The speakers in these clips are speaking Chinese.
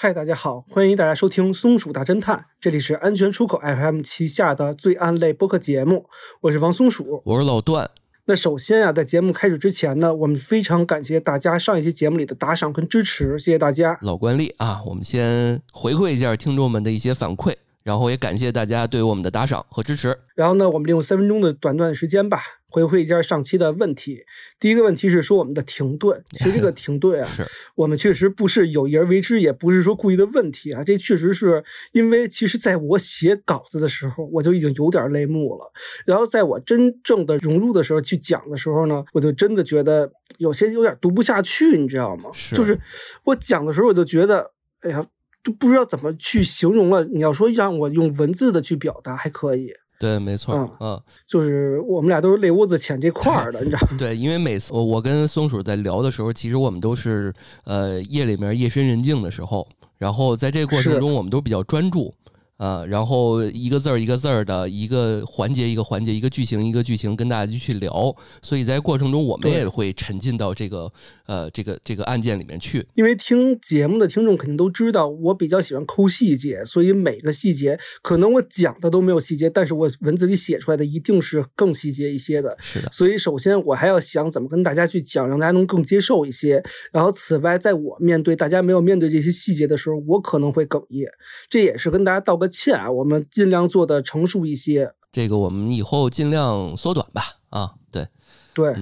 嗨，大家好，欢迎大家收听《松鼠大侦探》，这里是安全出口 FM 旗下的罪案类播客节目，我是王松鼠，我是老段。那首先啊，在节目开始之前呢，我们非常感谢大家上一期节目里的打赏跟支持，谢谢大家。老惯例啊，我们先回馈一下听众们的一些反馈。然后也感谢大家对我们的打赏和支持。然后呢，我们利用三分钟的短短的时间吧，回馈一下上期的问题。第一个问题是说我们的停顿，其实这个 停顿啊，是我们确实不是有意而为之，也不是说故意的问题啊。这确实是因为，其实在我写稿子的时候，我就已经有点泪目了。然后在我真正的融入的时候去讲的时候呢，我就真的觉得有些有点读不下去，你知道吗？是，就是我讲的时候，我就觉得，哎呀。就不知道怎么去形容了。你要说让我用文字的去表达，还可以。对，没错。嗯嗯，就是我们俩都是泪窝子浅这块儿的，你知道吗？对，因为每次我我跟松鼠在聊的时候，其实我们都是呃夜里面夜深人静的时候，然后在这个过程中，我们都比较专注。啊，然后一个字儿一个字儿的一个环节一个环节一个剧情一个剧情跟大家去聊，所以在过程中我们也会沉浸到这个呃这个这个案件里面去。因为听节目的听众肯定都知道，我比较喜欢抠细节，所以每个细节可能我讲的都没有细节，但是我文字里写出来的一定是更细节一些的。是的。所以首先我还要想怎么跟大家去讲，让大家能更接受一些。然后此外，在我面对大家没有面对这些细节的时候，我可能会哽咽，这也是跟大家道个。歉啊，我们尽量做的成熟一些。这个我们以后尽量缩短吧。啊，对对。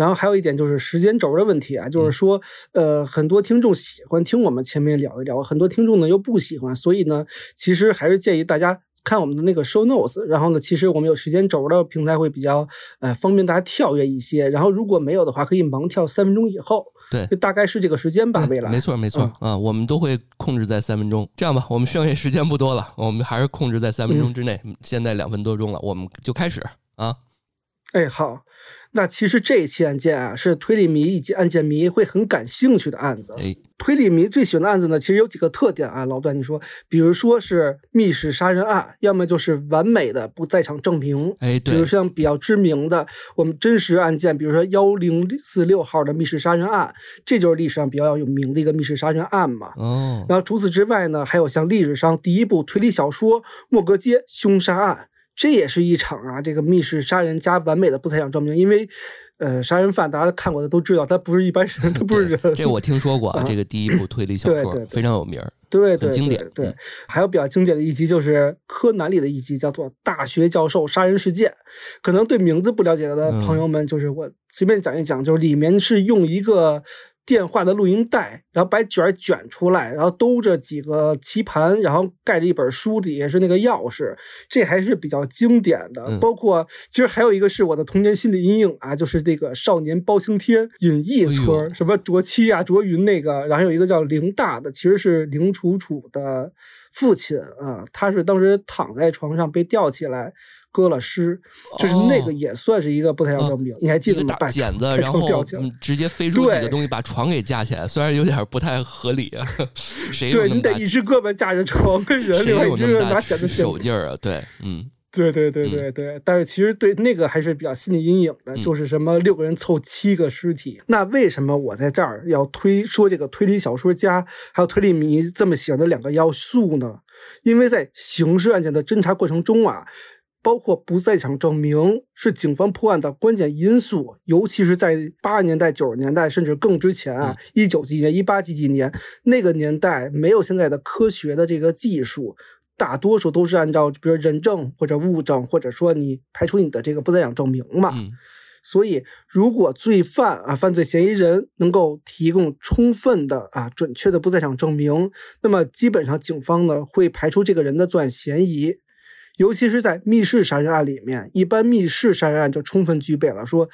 然后还有一点就是时间轴的问题啊，就是说，呃，很多听众喜欢听我们前面聊一聊，很多听众呢又不喜欢，所以呢，其实还是建议大家。看我们的那个 show notes，然后呢，其实我们有时间轴的平台会比较呃方便大家跳跃一些。然后如果没有的话，可以盲跳三分钟以后。对，就大概是这个时间吧。未来没错没错啊，我们都会控制在三分钟。这样吧，我们剩下时间不多了，我们还是控制在三分钟之内。现在两分多钟了，我们就开始啊。哎，好。那其实这一期案件啊，是推理迷以及案件迷会很感兴趣的案子。哎，推理迷最喜欢的案子呢，其实有几个特点啊。老段，你说，比如说是密室杀人案，要么就是完美的不在场证明。哎，对。比如像比较知名的我们真实案件，比如说幺零四六号的密室杀人案，这就是历史上比较有名的一个密室杀人案嘛。哦。然后除此之外呢，还有像历史上第一部推理小说《莫格街凶杀案》。这也是一场啊，这个密室杀人加完美的不在场证明。因为，呃，杀人犯大家看过的都知道，他不是一般人，他不是人。这我听说过啊，这个第一部推理小说非常有名，对对，经典。对，还有比较经典的一集就是柯南里的一集，叫做《大学教授杀人事件》。可能对名字不了解的朋友们，就是我随便讲一讲，就是里面是用一个。电话的录音带，然后把卷卷出来，然后兜着几个棋盘，然后盖着一本书，底下是那个钥匙，这还是比较经典的。包括其实还有一个是我的童年心理阴影啊，就是这个少年包青天隐逸村，什么卓七啊、卓云那个，然后有一个叫林大的，其实是林楚楚的父亲啊，他是当时躺在床上被吊起来。割了尸，就是那个也算是一个不太证明。你还记得吗？把剪子，然后直接飞出几个东西，把床给架起来，虽然有点不太合理啊。谁对你得一只胳膊架着床，跟人另外一只拿剪子手劲儿啊？对，嗯，对对对对对。但是其实对那个还是比较心理阴影的，就是什么六个人凑七个尸体。那为什么我在这儿要推说这个推理小说家还有推理迷这么喜欢的两个要素呢？因为在刑事案件的侦查过程中啊。包括不在场证明是警方破案的关键因素，尤其是在八十年代、九十年代，甚至更之前啊，一九几几年、一八几几年那个年代，没有现在的科学的这个技术，大多数都是按照比如人证或者物证，或者说你排除你的这个不在场证明嘛。所以，如果罪犯啊、犯罪嫌疑人能够提供充分的啊、准确的不在场证明，那么基本上警方呢会排除这个人的作案嫌疑。尤其是在密室杀人案里面，一般密室杀人案就充分具备了说，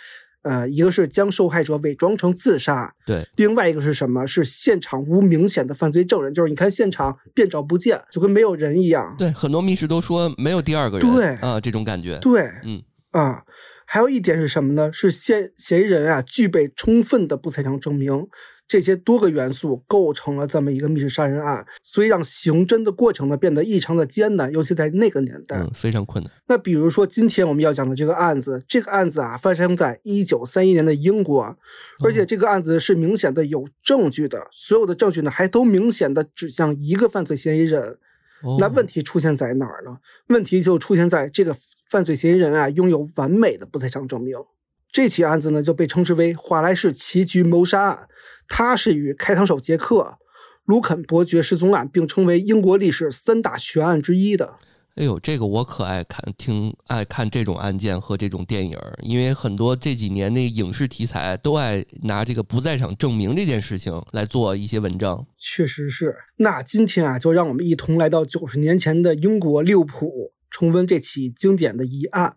呃，一个是将受害者伪装成自杀，对，另外一个是什么？是现场无明显的犯罪证人，就是你看现场便找不见，就跟没有人一样。对，很多密室都说没有第二个人，对啊，这种感觉。对，嗯啊，还有一点是什么呢？是嫌嫌疑人啊具备充分的不在场证明。这些多个元素构成了这么一个密室杀人案，所以让刑侦的过程呢变得异常的艰难，尤其在那个年代，嗯，非常困难。那比如说今天我们要讲的这个案子，这个案子啊发生在一九三一年的英国，而且这个案子是明显的有证据的，所有的证据呢还都明显的指向一个犯罪嫌疑人。那问题出现在哪儿呢？问题就出现在这个犯罪嫌疑人啊拥有完美的不在场证明。这起案子呢就被称之为华莱士棋局谋杀案，它是与开膛手杰克、卢肯伯爵失踪案并称为英国历史三大悬案之一的。哎呦，这个我可爱看，听爱看这种案件和这种电影，因为很多这几年那影视题材都爱拿这个不在场证明这件事情来做一些文章。确实是。那今天啊，就让我们一同来到九十年前的英国利物浦，重温这起经典的疑案。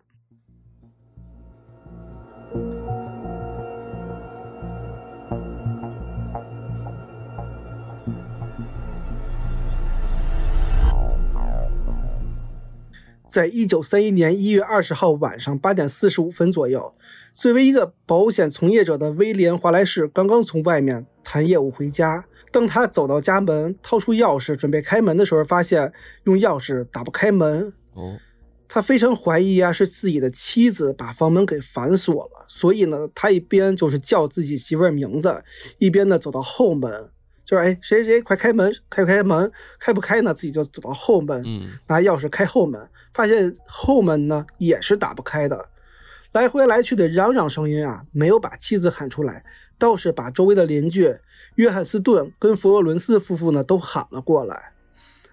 在一九三一年一月二十号晚上八点四十五分左右，作为一个保险从业者的威廉·华莱士刚刚从外面谈业务回家。当他走到家门，掏出钥匙准备开门的时候，发现用钥匙打不开门。哦，他非常怀疑啊，是自己的妻子把房门给反锁了。所以呢，他一边就是叫自己媳妇儿名字，一边呢走到后门。就是哎，谁谁快开门，开不开门？开不开呢？自己就走到后门，拿钥匙开后门，发现后门呢也是打不开的。来回来去的嚷嚷声音啊，没有把妻子喊出来，倒是把周围的邻居约翰斯顿跟佛罗伦斯夫妇呢都喊了过来。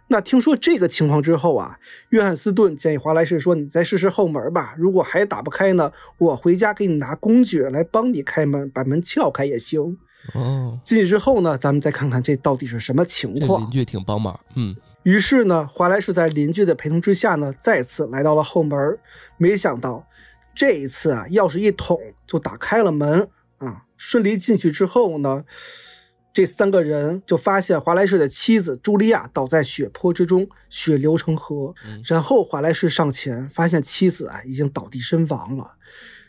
那听说这个情况之后啊，约翰斯顿建议华莱士说：“你再试试后门吧，如果还打不开呢，我回家给你拿工具来帮你开门，把门撬开也行。”哦，进去之后呢，咱们再看看这到底是什么情况。邻居挺帮忙，嗯。于是呢，华莱士在邻居的陪同之下呢，再次来到了后门。没想到这一次啊，钥匙一捅就打开了门啊。顺利进去之后呢，这三个人就发现华莱士的妻子茱莉亚倒在血泊之中，血流成河。然后华莱士上前发现妻子啊已经倒地身亡了，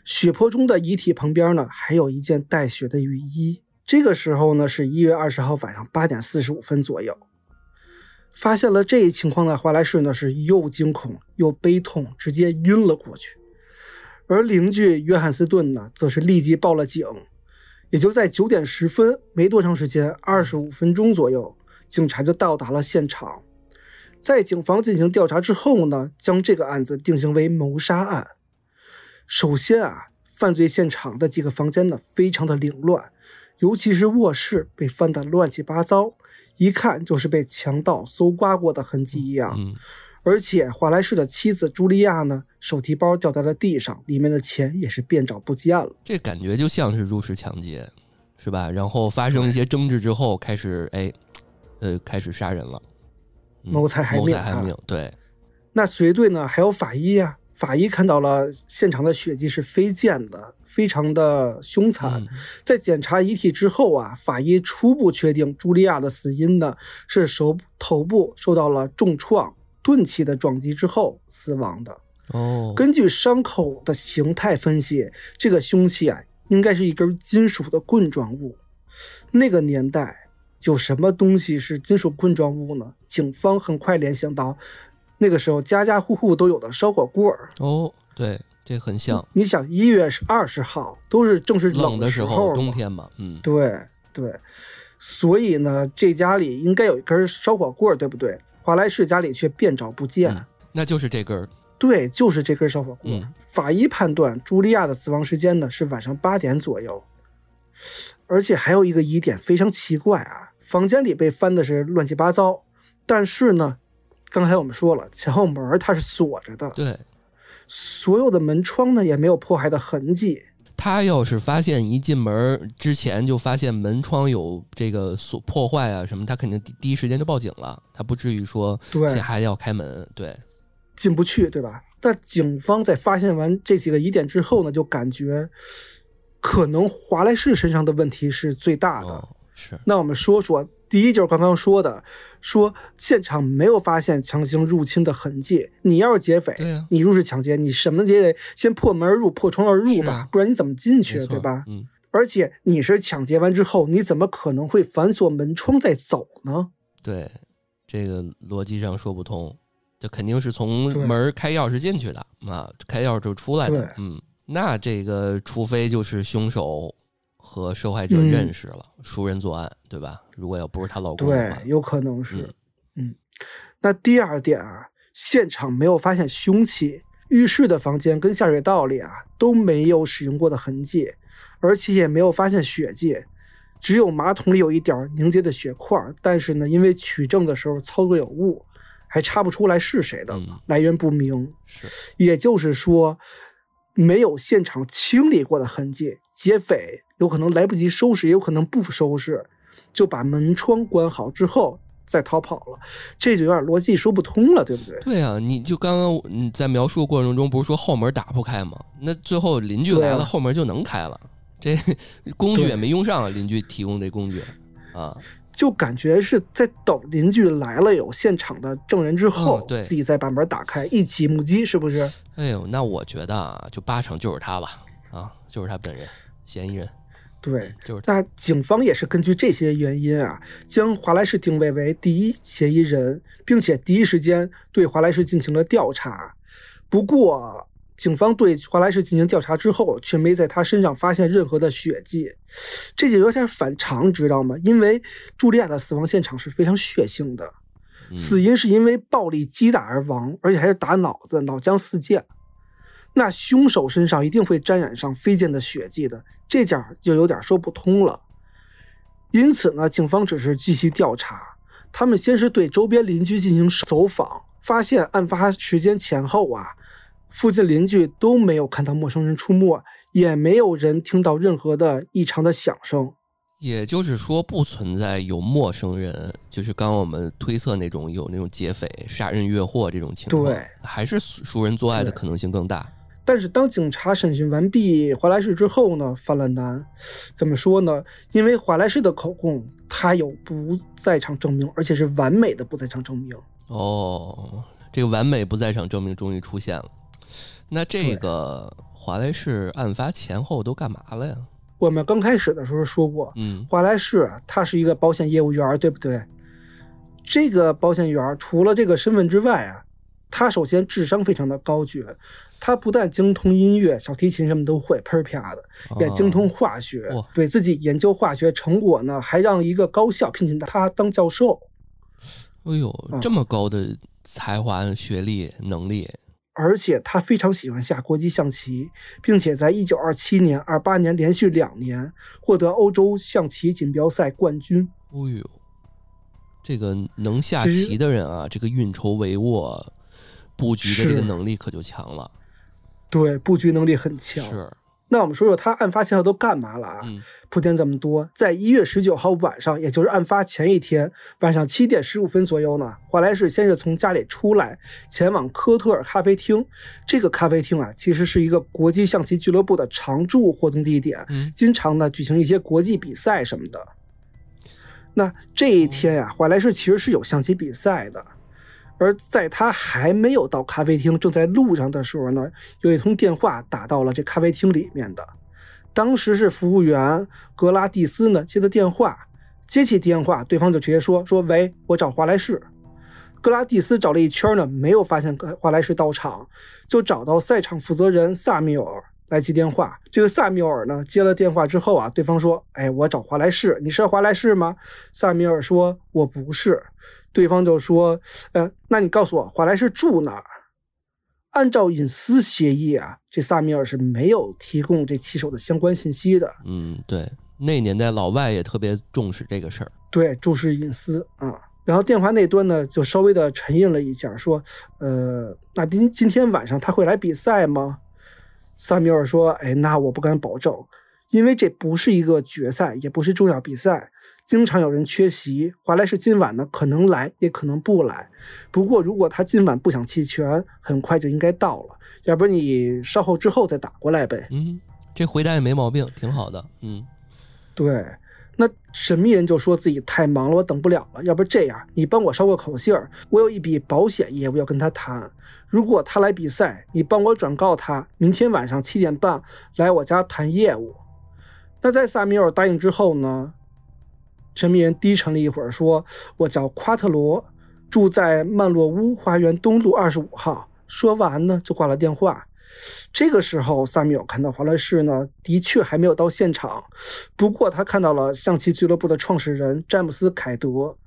血泊中的遗体旁边呢还有一件带血的雨衣。这个时候呢，是一月二十号晚上八点四十五分左右，发现了这一情况的华莱士呢是又惊恐又悲痛，直接晕了过去。而邻居约翰斯顿呢，则是立即报了警。也就在九点十分，没多长时间，二十五分钟左右，警察就到达了现场。在警方进行调查之后呢，将这个案子定性为谋杀案。首先啊，犯罪现场的几个房间呢，非常的凌乱。尤其是卧室被翻得乱七八糟，一看就是被强盗搜刮过的痕迹一样。嗯，而且华莱士的妻子茱莉亚呢，手提包掉在了地上，里面的钱也是遍找不见了。这感觉就像是入室抢劫，是吧？然后发生一些争执之后，开始哎，呃，开始杀人了，谋财害命。谋财害命，对。那随队呢还有法医呀，法医看到了现场的血迹是飞溅的。非常的凶残，在检查遗体之后啊，法医初步确定茱莉亚的死因呢是手头部受到了重创、钝器的撞击之后死亡的。哦，根据伤口的形态分析，这个凶器啊应该是一根金属的棍状物。那个年代有什么东西是金属棍状物呢？警方很快联想到，那个时候家家户户都有的烧火棍儿。哦，对。这很像，你想一月是二十号，都是正是冷的时候，冬天嘛，嗯，对对，所以呢，这家里应该有一根烧火棍，对不对？华莱士家里却遍找不见，那就是这根，对，就是这根烧火棍。法医判断茱莉亚的死亡时间呢是晚上八点左右，而且还有一个疑点非常奇怪啊，房间里被翻的是乱七八糟，但是呢，刚才我们说了，前后门它是锁着的，对。所有的门窗呢也没有破坏的痕迹。他要是发现一进门之前就发现门窗有这个所破坏啊什么，他肯定第第一时间就报警了。他不至于说对还要开门，对，进不去，对吧？但警方在发现完这几个疑点之后呢，就感觉可能华莱士身上的问题是最大的。是，那我们说说。第一就是刚刚说的，说现场没有发现强行入侵的痕迹。你要是劫匪，你入室抢劫，你什么也得先破门而入、破窗而入吧，不然你怎么进去，对吧？嗯。而且你是抢劫完之后，你怎么可能会反锁门窗再走呢？对，这个逻辑上说不通。这肯定是从门开钥匙进去的啊，开钥匙就出来的。嗯，那这个除非就是凶手和受害者认识了，熟人作案，对吧？如果要不是她老公，对，有可能是。嗯，那第二点啊，现场没有发现凶器，浴室的房间跟下水道里啊都没有使用过的痕迹，而且也没有发现血迹，只有马桶里有一点凝结的血块，但是呢，因为取证的时候操作有误。还查不出来是谁的，来源不明。是，也就是说，没有现场清理过的痕迹。劫匪有可能来不及收拾，也有可能不收拾，就把门窗关好之后再逃跑了。这就有点逻辑说不通了，对不对？对啊，你就刚刚你在描述过程中不是说后门打不开吗？那最后邻居来了，后门就能开了。这工具也没用上，邻居提供这工具啊。就感觉是在等邻居来了，有现场的证人之后，对，自己再把门打开，一起目击，是不是？哎呦，那我觉得啊，就八成就是他吧，啊，就是他本人，嫌疑人。对，就是。那警方也是根据这些原因啊，将华莱士定位为第一嫌疑人，并且第一时间对华莱士进行了调查。不过。警方对华莱士进行调查之后，却没在他身上发现任何的血迹，这就有点反常，知道吗？因为茱莉亚的死亡现场是非常血腥的，死因是因为暴力击打而亡，而且还是打脑子，脑浆四溅。那凶手身上一定会沾染上飞溅的血迹的，这点就有点说不通了。因此呢，警方只是继续调查，他们先是对周边邻居进行走访，发现案发时间前后啊。附近邻居都没有看到陌生人出没，也没有人听到任何的异常的响声。也就是说，不存在有陌生人，就是刚刚我们推测那种有那种劫匪杀人越货这种情况。对，还是熟人作案的可能性更大。但是当警察审讯完毕华莱士之后呢，犯了难。怎么说呢？因为华莱士的口供他有不在场证明，而且是完美的不在场证明。哦，这个完美不在场证明终于出现了。那这个华莱士案发前后都干嘛了呀？我们刚开始的时候说过，嗯，华莱士他是一个保险业务员，对不对？这个保险员除了这个身份之外啊，他首先智商非常的高绝，他不但精通音乐、小提琴什么都会，喷啪的，也精通化学，对自己研究化学成果呢，还让一个高校聘请他当教授。哎呦，这么高的才华、学历、能力！而且他非常喜欢下国际象棋，并且在一九二七年、二八年连续两年获得欧洲象棋锦标赛冠军。哦呦，这个能下棋的人啊，这个运筹帷幄、布局的这个能力可就强了。对，布局能力很强。是。那我们说说他案发前后都干嘛了啊？铺垫这么多，在一月十九号晚上，也就是案发前一天晚上七点十五分左右呢，华莱士先是从家里出来，前往科特尔咖啡厅。这个咖啡厅啊，其实是一个国际象棋俱乐部的常驻活动地点，经常呢举行一些国际比赛什么的。那这一天呀，华莱士其实是有象棋比赛的。而在他还没有到咖啡厅，正在路上的时候呢，有一通电话打到了这咖啡厅里面的。当时是服务员格拉蒂斯呢接的电话，接起电话，对方就直接说：“说喂，我找华莱士。”格拉蒂斯找了一圈呢，没有发现华莱士到场，就找到赛场负责人萨米尔来接电话。这个萨米尔呢接了电话之后啊，对方说：“哎，我找华莱士，你是华莱士吗？”萨米尔说：“我不是。”对方就说：“呃，那你告诉我，华莱士住哪儿？按照隐私协议啊，这萨米尔是没有提供这骑手的相关信息的。嗯，对，那年代老外也特别重视这个事儿，对，重视隐私啊。然后电话那端呢，就稍微的沉吟了一下，说：呃，那今今天晚上他会来比赛吗？萨米尔说：哎，那我不敢保证，因为这不是一个决赛，也不是重要比赛。”经常有人缺席，华莱士今晚呢可能来，也可能不来。不过如果他今晚不想弃权，很快就应该到了。要不你稍后之后再打过来呗。嗯，这回答也没毛病，挺好的。嗯，对。那神秘人就说自己太忙了，我等不了了。要不这样，你帮我捎个口信儿，我有一笔保险业务要跟他谈。如果他来比赛，你帮我转告他，明天晚上七点半来我家谈业务。那在萨米尔答应之后呢，神秘人低沉了一会儿，说：“我叫夸特罗，住在曼洛屋花园东路二十五号。”说完呢，就挂了电话。这个时候，萨米尔看到华莱士呢，的确还没有到现场，不过他看到了象棋俱乐部的创始人詹姆斯·凯德。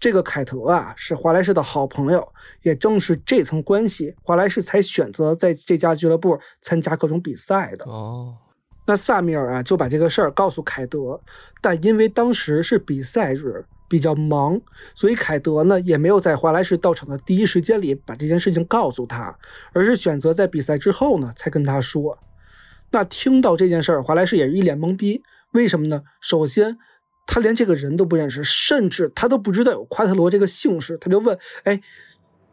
这个凯德啊，是华莱士的好朋友，也正是这层关系，华莱士才选择在这家俱乐部参加各种比赛的。哦，那萨米尔啊，就把这个事儿告诉凯德，但因为当时是比赛日。比较忙，所以凯德呢也没有在华莱士到场的第一时间里把这件事情告诉他，而是选择在比赛之后呢才跟他说。那听到这件事儿，华莱士也是一脸懵逼。为什么呢？首先，他连这个人都不认识，甚至他都不知道有夸特罗这个姓氏。他就问：“哎，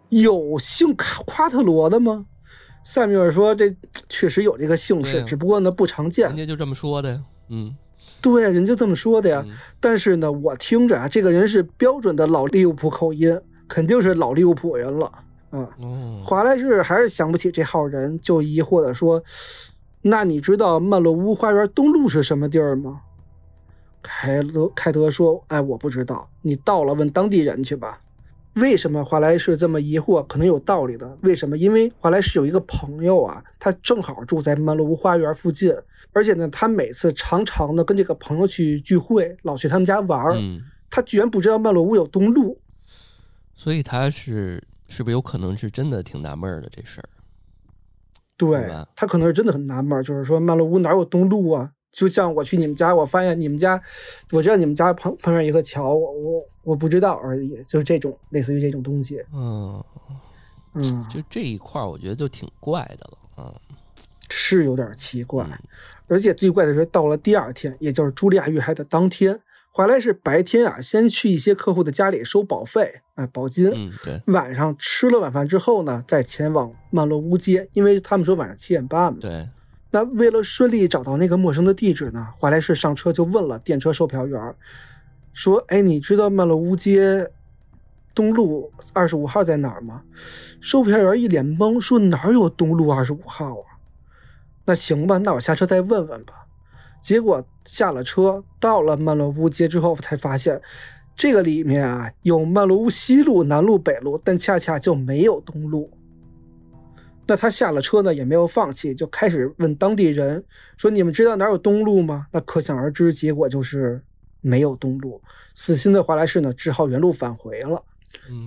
有姓夸特罗的吗？”塞缪尔说：“这确实有这个姓氏，只不过呢不常见。”人家就这么说的呀，嗯。对，人家这么说的呀。但是呢，我听着啊，这个人是标准的老利物浦口音，肯定是老利物浦人了。嗯，华莱士还是想不起这号人，就疑惑的说：“那你知道曼洛乌花园东路是什么地儿吗？”凯德凯德说：“哎，我不知道，你到了问当地人去吧。”为什么华莱士这么疑惑？可能有道理的。为什么？因为华莱士有一个朋友啊，他正好住在曼洛屋花园附近，而且呢，他每次常常的跟这个朋友去聚会，老去他们家玩儿。他居然不知道曼洛屋有东路，所以他是是不是有可能是真的挺纳闷的这事儿？对他可能是真的很纳闷，就是说曼洛屋哪有东路啊？就像我去你们家，我发现你们家，我知道你们家旁旁边一个桥，我我我不知道而已，就是这种类似于这种东西。嗯嗯，就这一块儿，我觉得就挺怪的了。嗯，是有点奇怪，而且最怪的是，到了第二天，也就是茱莉亚遇害的当天，怀来是白天啊，先去一些客户的家里收保费啊保金。嗯，对。晚上吃了晚饭之后呢，再前往曼洛乌街，因为他们说晚上七点半嘛。对。那为了顺利找到那个陌生的地址呢，华莱士上车就问了电车售票员，说：“哎，你知道曼洛乌街东路二十五号在哪儿吗？”售票员一脸懵，说：“哪有东路二十五号啊？”那行吧，那我下车再问问吧。结果下了车，到了曼洛乌街之后，才发现这个里面啊有曼洛乌西路、南路、北路，但恰恰就没有东路。那他下了车呢，也没有放弃，就开始问当地人说：“你们知道哪有东路吗？”那可想而知，结果就是没有东路。死心的华莱士呢，只好原路返回了。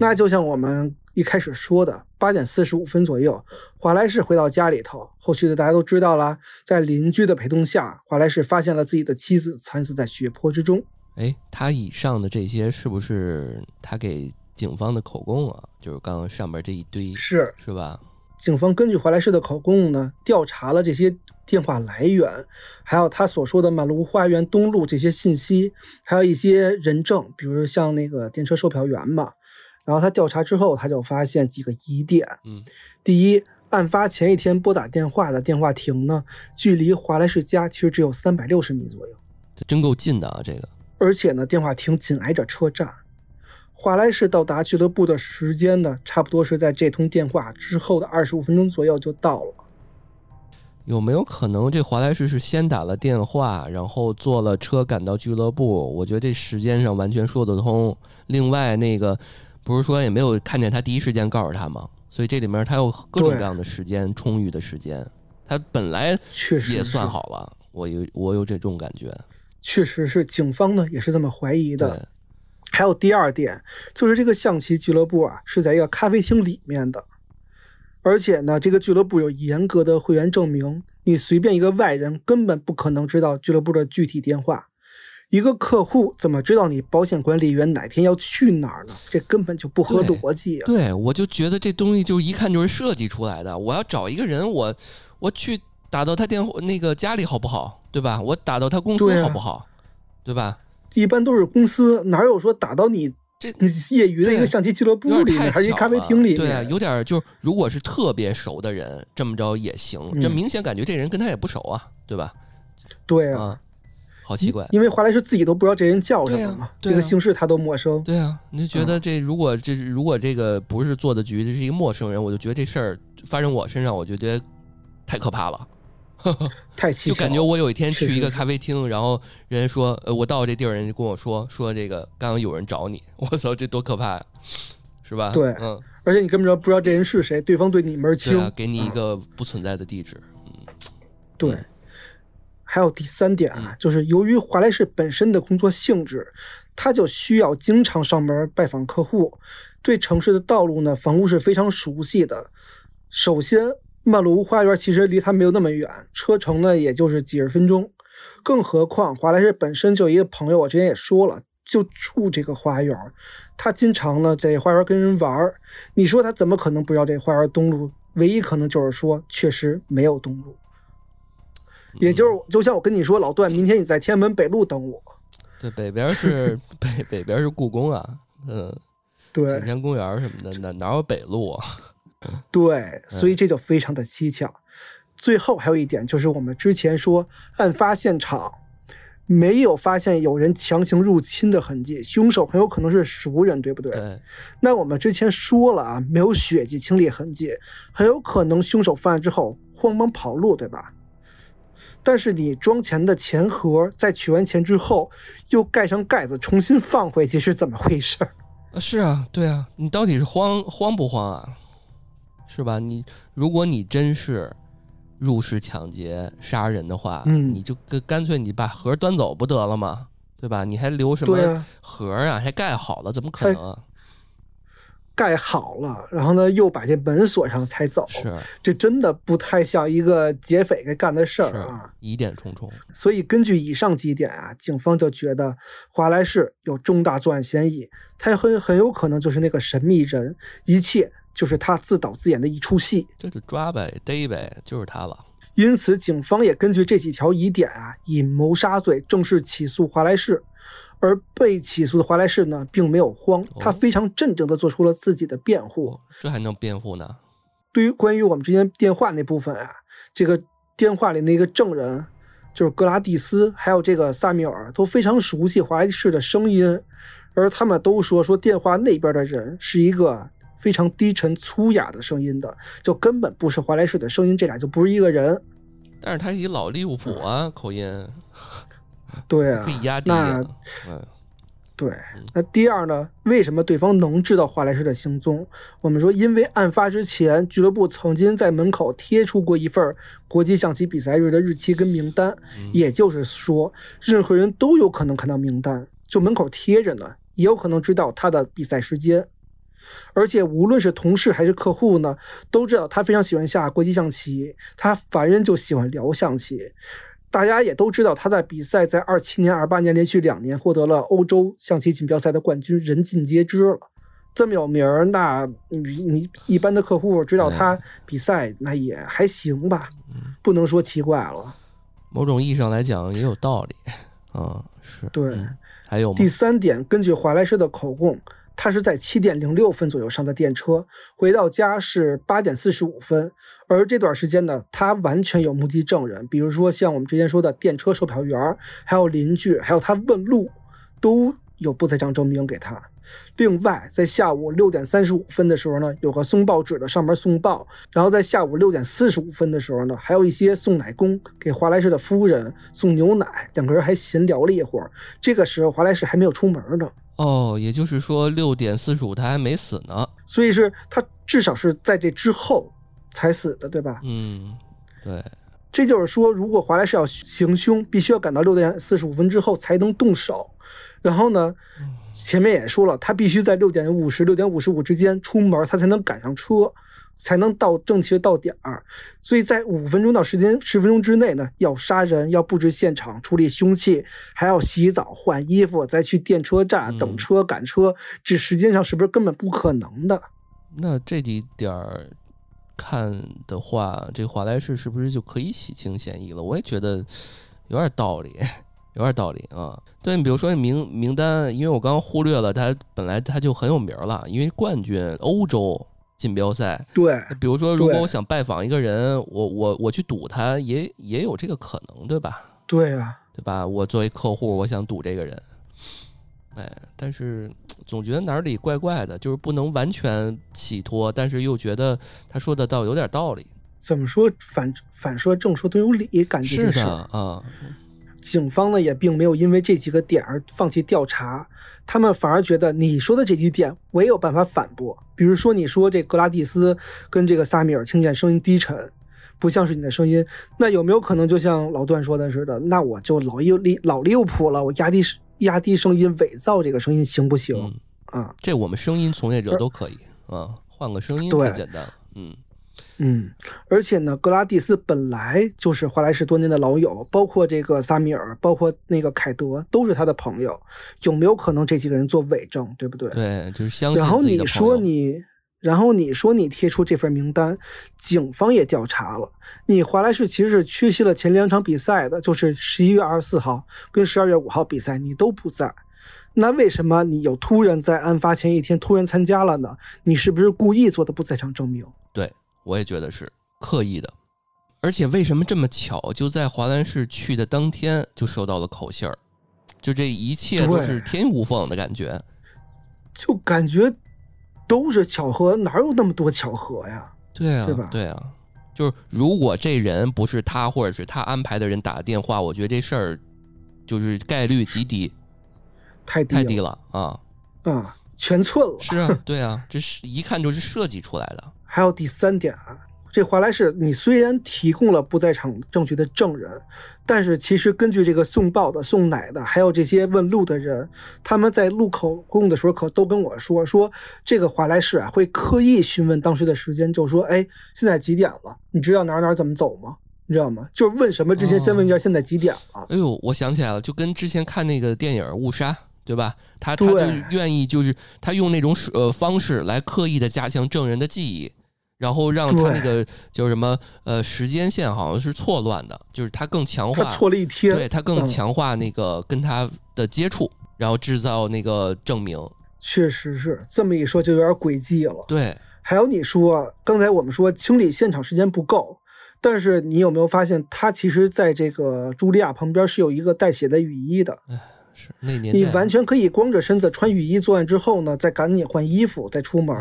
那就像我们一开始说的，八点四十五分左右，华莱士回到家里头。后续的大家都知道了，在邻居的陪同下，华莱士发现了自己的妻子惨死在血泊之中。哎，他以上的这些是不是他给警方的口供啊？就是刚刚上面这一堆，是是吧？警方根据华莱士的口供呢，调查了这些电话来源，还有他所说的满路花园东路这些信息，还有一些人证，比如像那个电车售票员嘛。然后他调查之后，他就发现几个疑点。嗯，第一，案发前一天拨打电话的电话亭呢，距离华莱士家其实只有三百六十米左右，这真够近的啊！这个，而且呢，电话亭紧挨着车站。华莱士到达俱乐部的时间呢，差不多是在这通电话之后的二十五分钟左右就到了。有没有可能这华莱士是先打了电话，然后坐了车赶到俱乐部？我觉得这时间上完全说得通。另外，那个不是说也没有看见他第一时间告诉他吗？所以这里面他有各种各样的时间，充裕的时间。他本来确实也算好了。我有我有这种感觉。确实是，警方呢也是这么怀疑的。还有第二点，就是这个象棋俱乐部啊，是在一个咖啡厅里面的，而且呢，这个俱乐部有严格的会员证明，你随便一个外人根本不可能知道俱乐部的具体电话。一个客户怎么知道你保险管理员哪天要去哪儿呢？这根本就不合逻辑啊！对，我就觉得这东西就一看就是设计出来的。我要找一个人，我我去打到他电话那个家里好不好？对吧？我打到他公司好不好？对吧？一般都是公司，哪有说打到你这业余的一个象棋俱乐部里面，还是一咖啡厅里面？对啊，有点就如果是特别熟的人，这么着也行。这明显感觉这人跟他也不熟啊，对吧？对啊，好奇怪。因为华莱士自己都不知道这人叫什么嘛，这个姓氏他都陌生。对啊，你就觉得这如果这如果这个不是做的局，这是一个陌生人，我就觉得这事儿发生我身上，我就觉得太可怕了。太蹊跷。就感觉我有一天去一个咖啡厅，然后人家说，呃，我到这地儿，人家跟我说说这个刚刚有人找你，我操，这多可怕呀，是吧？对，嗯，而且你根本就不知道这人是谁，对方对你门儿清，给你一个不存在的地址，嗯，对。还有第三点啊，就是由于华莱士本身的工作性质，他就需要经常上门拜访客户，对城市的道路呢，房屋是非常熟悉的。首先，曼罗屋花园其实离他没有那么远，车程呢也就是几十分钟。更何况华莱士本身就一个朋友，我之前也说了，就住这个花园，他经常呢在花园跟人玩儿。你说他怎么可能不知道这花园东路？唯一可能就是说，确实没有东路。也就是，就像我跟你说，老段，明天你在天安门北路等我。对，北边是 北，北边是故宫啊，嗯，对，景山公园什么的，哪哪有北路啊？对，所以这就非常的蹊跷。最后还有一点，就是我们之前说，案发现场没有发现有人强行入侵的痕迹，凶手很有可能是熟人，对不对？对。那我们之前说了啊，没有血迹清理痕迹，很有可能凶手犯案之后慌忙跑路，对吧？但是你装钱的钱盒在取完钱之后又盖上盖子重新放回去是怎么回事？啊，是啊，对啊，你到底是慌慌不慌啊？是吧？你如果你真是入室抢劫杀人的话，嗯，你就干干脆你把盒端走不得了吗？对吧？你还留什么盒啊？还盖好了，怎么可能？盖好了，然后呢，又把这门锁上才走。是，这真的不太像一个劫匪该干的事儿啊！疑点重重。所以根据以上几点啊，警方就觉得华莱士有重大作案嫌疑，他很很有可能就是那个神秘人，一切就是他自导自演的一出戏。这就抓呗，逮呗，就是他了。因此，警方也根据这几条疑点啊，以谋杀罪正式起诉华莱士。而被起诉的华莱士呢，并没有慌，他非常镇定地做出了自己的辩护。这还能辩护呢？对于关于我们之间电话那部分啊，这个电话里那个证人就是格拉蒂斯，还有这个萨米尔都非常熟悉华莱士的声音，而他们都说说电话那边的人是一个非常低沉粗哑的声音的，就根本不是华莱士的声音，这俩就不是一个人。但是他是一老利物浦啊，口音。对啊，那，对，那第二呢？为什么对方能知道华莱士的行踪？我们说，因为案发之前，俱乐部曾经在门口贴出过一份国际象棋比赛日的日期跟名单，也就是说，任何人都有可能看到名单，就门口贴着呢，也有可能知道他的比赛时间。而且，无论是同事还是客户呢，都知道他非常喜欢下国际象棋，他凡人就喜欢聊象棋。大家也都知道，他在比赛在二七年、二八年连续两年获得了欧洲象棋锦标赛的冠军，人尽皆知了。这么有名儿，那你你一般的客户知道他比赛，那也还行吧，不能说奇怪了。某种意义上来讲，也有道理。啊，是对。还有第三点，根据华莱士的口供。他是在七点零六分左右上的电车，回到家是八点四十五分。而这段时间呢，他完全有目击证人，比如说像我们之前说的电车售票员，还有邻居，还有他问路，都有不在场证明给他。另外，在下午六点三十五分的时候呢，有个送报纸的上门送报；然后在下午六点四十五分的时候呢，还有一些送奶工给华莱士的夫人送牛奶，两个人还闲聊了一会儿。这个时候，华莱士还没有出门呢。哦，也就是说六点四十五他还没死呢，所以是他至少是在这之后才死的，对吧？嗯，对。这就是说，如果华莱士要行凶，必须要赶到六点四十五分之后才能动手。然后呢，前面也说了，他必须在六点五十、六点五十五之间出门，他才能赶上车。才能到正确到点儿，所以在五分钟到时间十分钟之内呢，要杀人，要布置现场，处理凶器，还要洗澡换衣服，再去电车站等车赶车，这时间上是不是根本不可能的？那这几点儿看的话，这华莱士是不是就可以洗清嫌疑了？我也觉得有点道理，有点道理啊。对你比如说名名单，因为我刚刚忽略了他本来他就很有名了，因为冠军欧洲。锦标赛，对，比如说，如果我想拜访一个人，我我我去赌他，也也有这个可能，对吧？对啊，对吧？我作为客户，我想赌这个人，哎，但是总觉得哪里怪怪的，就是不能完全洗脱，但是又觉得他说的倒有点道理。怎么说反反说正说都有理，感觉是的啊。警方呢也并没有因为这几个点而放弃调查，他们反而觉得你说的这几点我也有办法反驳。比如说你说这格拉蒂斯跟这个萨米尔听见声音低沉，不像是你的声音，那有没有可能就像老段说的似的？那我就老又利老利物浦了，我压低压低声音伪造这个声音行不行？啊，这我们声音从业者都可以啊，换个声音太简单了，嗯。嗯，而且呢，格拉蒂斯本来就是华莱士多年的老友，包括这个萨米尔，包括那个凯德，都是他的朋友。有没有可能这几个人做伪证，对不对？对，就是相信然后你说你，然后你说你贴出这份名单，警方也调查了，你华莱士其实是缺席了前两场比赛的，就是十一月二十四号跟十二月五号比赛，你都不在。那为什么你又突然在案发前一天突然参加了呢？你是不是故意做的不在场证明？对。我也觉得是刻意的，而且为什么这么巧，就在华兰士去的当天就收到了口信儿，就这一切都是天衣无缝的感觉，就感觉都是巧合，哪有那么多巧合呀？对啊，对吧？对啊，就是如果这人不是他，或者是他安排的人打电话，我觉得这事儿就是概率极低，太低太低了啊啊，全寸了。是啊，对啊，这是一看就是设计出来的。还有第三点啊，这华莱士，你虽然提供了不在场证据的证人，但是其实根据这个送报的、送奶的，还有这些问路的人，他们在录口供的时候可都跟我说，说这个华莱士啊会刻意询问当时的时间，就说，哎，现在几点了？你知道哪哪怎么走吗？你知道吗？就是问什么之前先问一下现在几点了。哎呦，我想起来了，就跟之前看那个电影《误杀》，对吧？他他就愿意就是他用那种呃方式来刻意的加强证人的记忆。然后让他那个就是什么呃时间线好像是错乱的，就是他更强化，他错了一天，对他更强化那个跟他的接触，然后制造那个证明。确实是这么一说就有点诡计了。对，还有你说刚才我们说清理现场时间不够，但是你有没有发现他其实在这个茱莉亚旁边是有一个带血的雨衣的？哎，是那年你完全可以光着身子穿雨衣作案之后呢，再赶紧换衣服再出门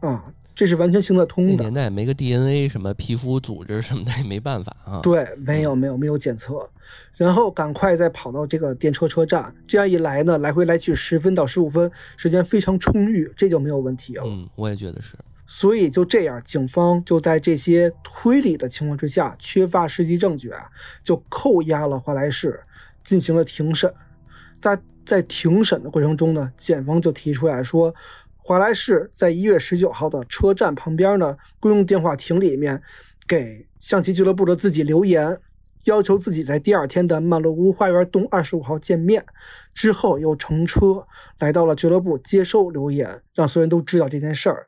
啊。这是完全行得通的。那年代没个 DNA，什么皮肤组织什么的也没办法啊。对，没有没有没有检测，然后赶快再跑到这个电车车站，这样一来呢，来回来去十分到十五分，时间非常充裕，这就没有问题了。嗯，我也觉得是。所以就这样，警方就在这些推理的情况之下，缺乏实际证据啊，就扣押了华莱士，进行了庭审。在在庭审的过程中呢，检方就提出来说。华莱士在一月十九号的车站旁边呢公用电话亭里面，给象棋俱乐部的自己留言，要求自己在第二天的曼洛屋花园东二十五号见面。之后又乘车来到了俱乐部接受留言，让所有人都知道这件事儿。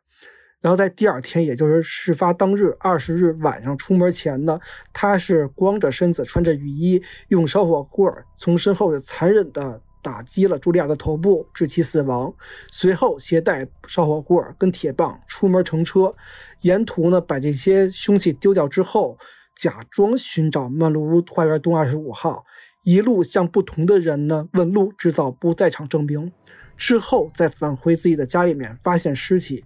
然后在第二天，也就是事发当日二十日晚上出门前呢，他是光着身子，穿着雨衣，用烧火棍从身后残忍的。打击了茱莉亚的头部，致其死亡。随后携带烧火棍跟铁棒出门乘车，沿途呢把这些凶器丢掉之后，假装寻找曼露屋花园东二十五号，一路向不同的人呢问路，制造不在场证明，之后再返回自己的家里面发现尸体，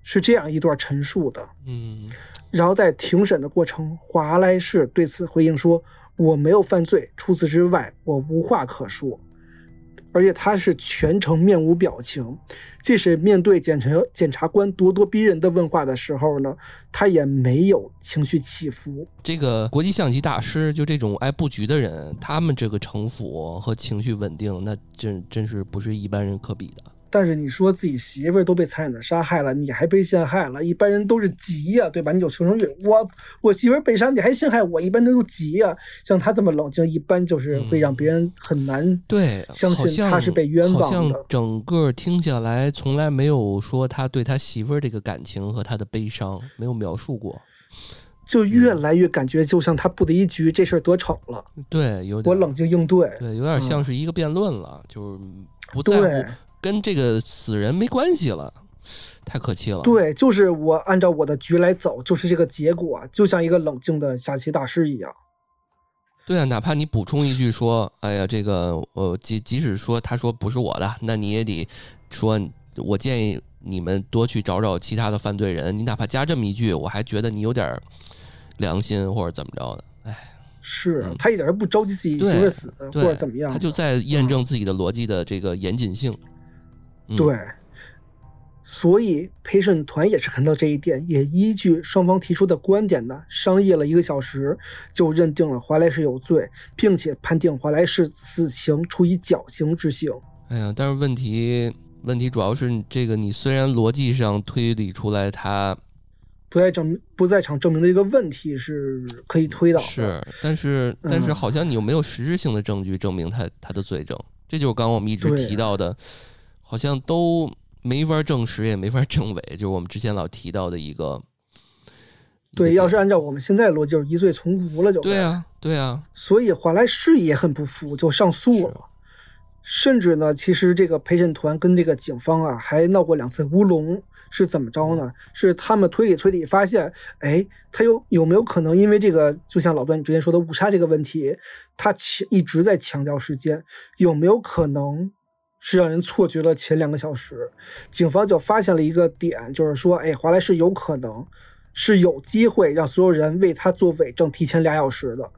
是这样一段陈述的。嗯，然后在庭审的过程，华莱士对此回应说。我没有犯罪，除此之外，我无话可说。而且他是全程面无表情，即使面对检察检察官咄咄逼人的问话的时候呢，他也没有情绪起伏。这个国际象棋大师，就这种爱布局的人，他们这个城府和情绪稳定，那真真是不是一般人可比的。但是你说自己媳妇儿都被残忍的杀害了，你还被陷害了，一般人都是急呀，对吧？你有求生欲，我我媳妇儿被杀，你还陷害我，一般都急呀。像他这么冷静，一般就是会让别人很难对相信他是被冤枉的。整个听下来，从来没有说他对他媳妇儿这个感情和他的悲伤没有描述过，就越来越感觉就像他布的一局，这事儿得逞了。对，有点我冷静应对，对，有点像是一个辩论了，就是不在乎。跟这个死人没关系了，太可气了。对，就是我按照我的局来走，就是这个结果，就像一个冷静的下棋大师一样。对啊，哪怕你补充一句说：“哎呀，这个呃，即即使说他说不是我的，那你也得说，我建议你们多去找找其他的犯罪人。你哪怕加这么一句，我还觉得你有点良心或者怎么着的。哎，是他一点都不着急自己死或者怎么样，他就在验证自己的逻辑的这个严谨性。对。所以陪审团也是看到这一点，也依据双方提出的观点呢，商议了一个小时，就认定了华莱士有罪，并且判定华莱士死刑处以绞刑执行。哎呀，但是问题问题主要是这个，你虽然逻辑上推理出来他不在证不在场证明的一个问题是可以推导，是，但是但是好像你又没有实质性的证据证明他他的罪证，这就是刚刚我们一直提到的，好像都。没法证实，也没法证伪，就是我们之前老提到的一个。对，要是按照我们现在的逻辑，就是疑罪从无了，就对啊，对啊。所以华莱士也很不服，就上诉了。甚至呢，其实这个陪审团跟这个警方啊，还闹过两次乌龙。是怎么着呢？是他们推理推理发现，哎，他有有没有可能因为这个，就像老段你之前说的误差这个问题，他强一直在强调时间，有没有可能？是让人错觉了前两个小时，警方就发现了一个点，就是说，哎，华莱士有可能是有机会让所有人为他做伪证提前俩小时的。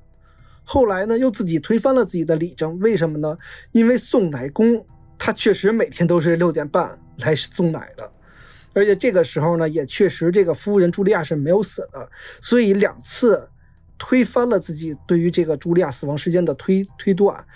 后来呢，又自己推翻了自己的理证，为什么呢？因为送奶工他确实每天都是六点半来送奶的，而且这个时候呢，也确实这个服务人茱莉亚是没有死的，所以两次推翻了自己对于这个茱莉亚死亡时间的推推断。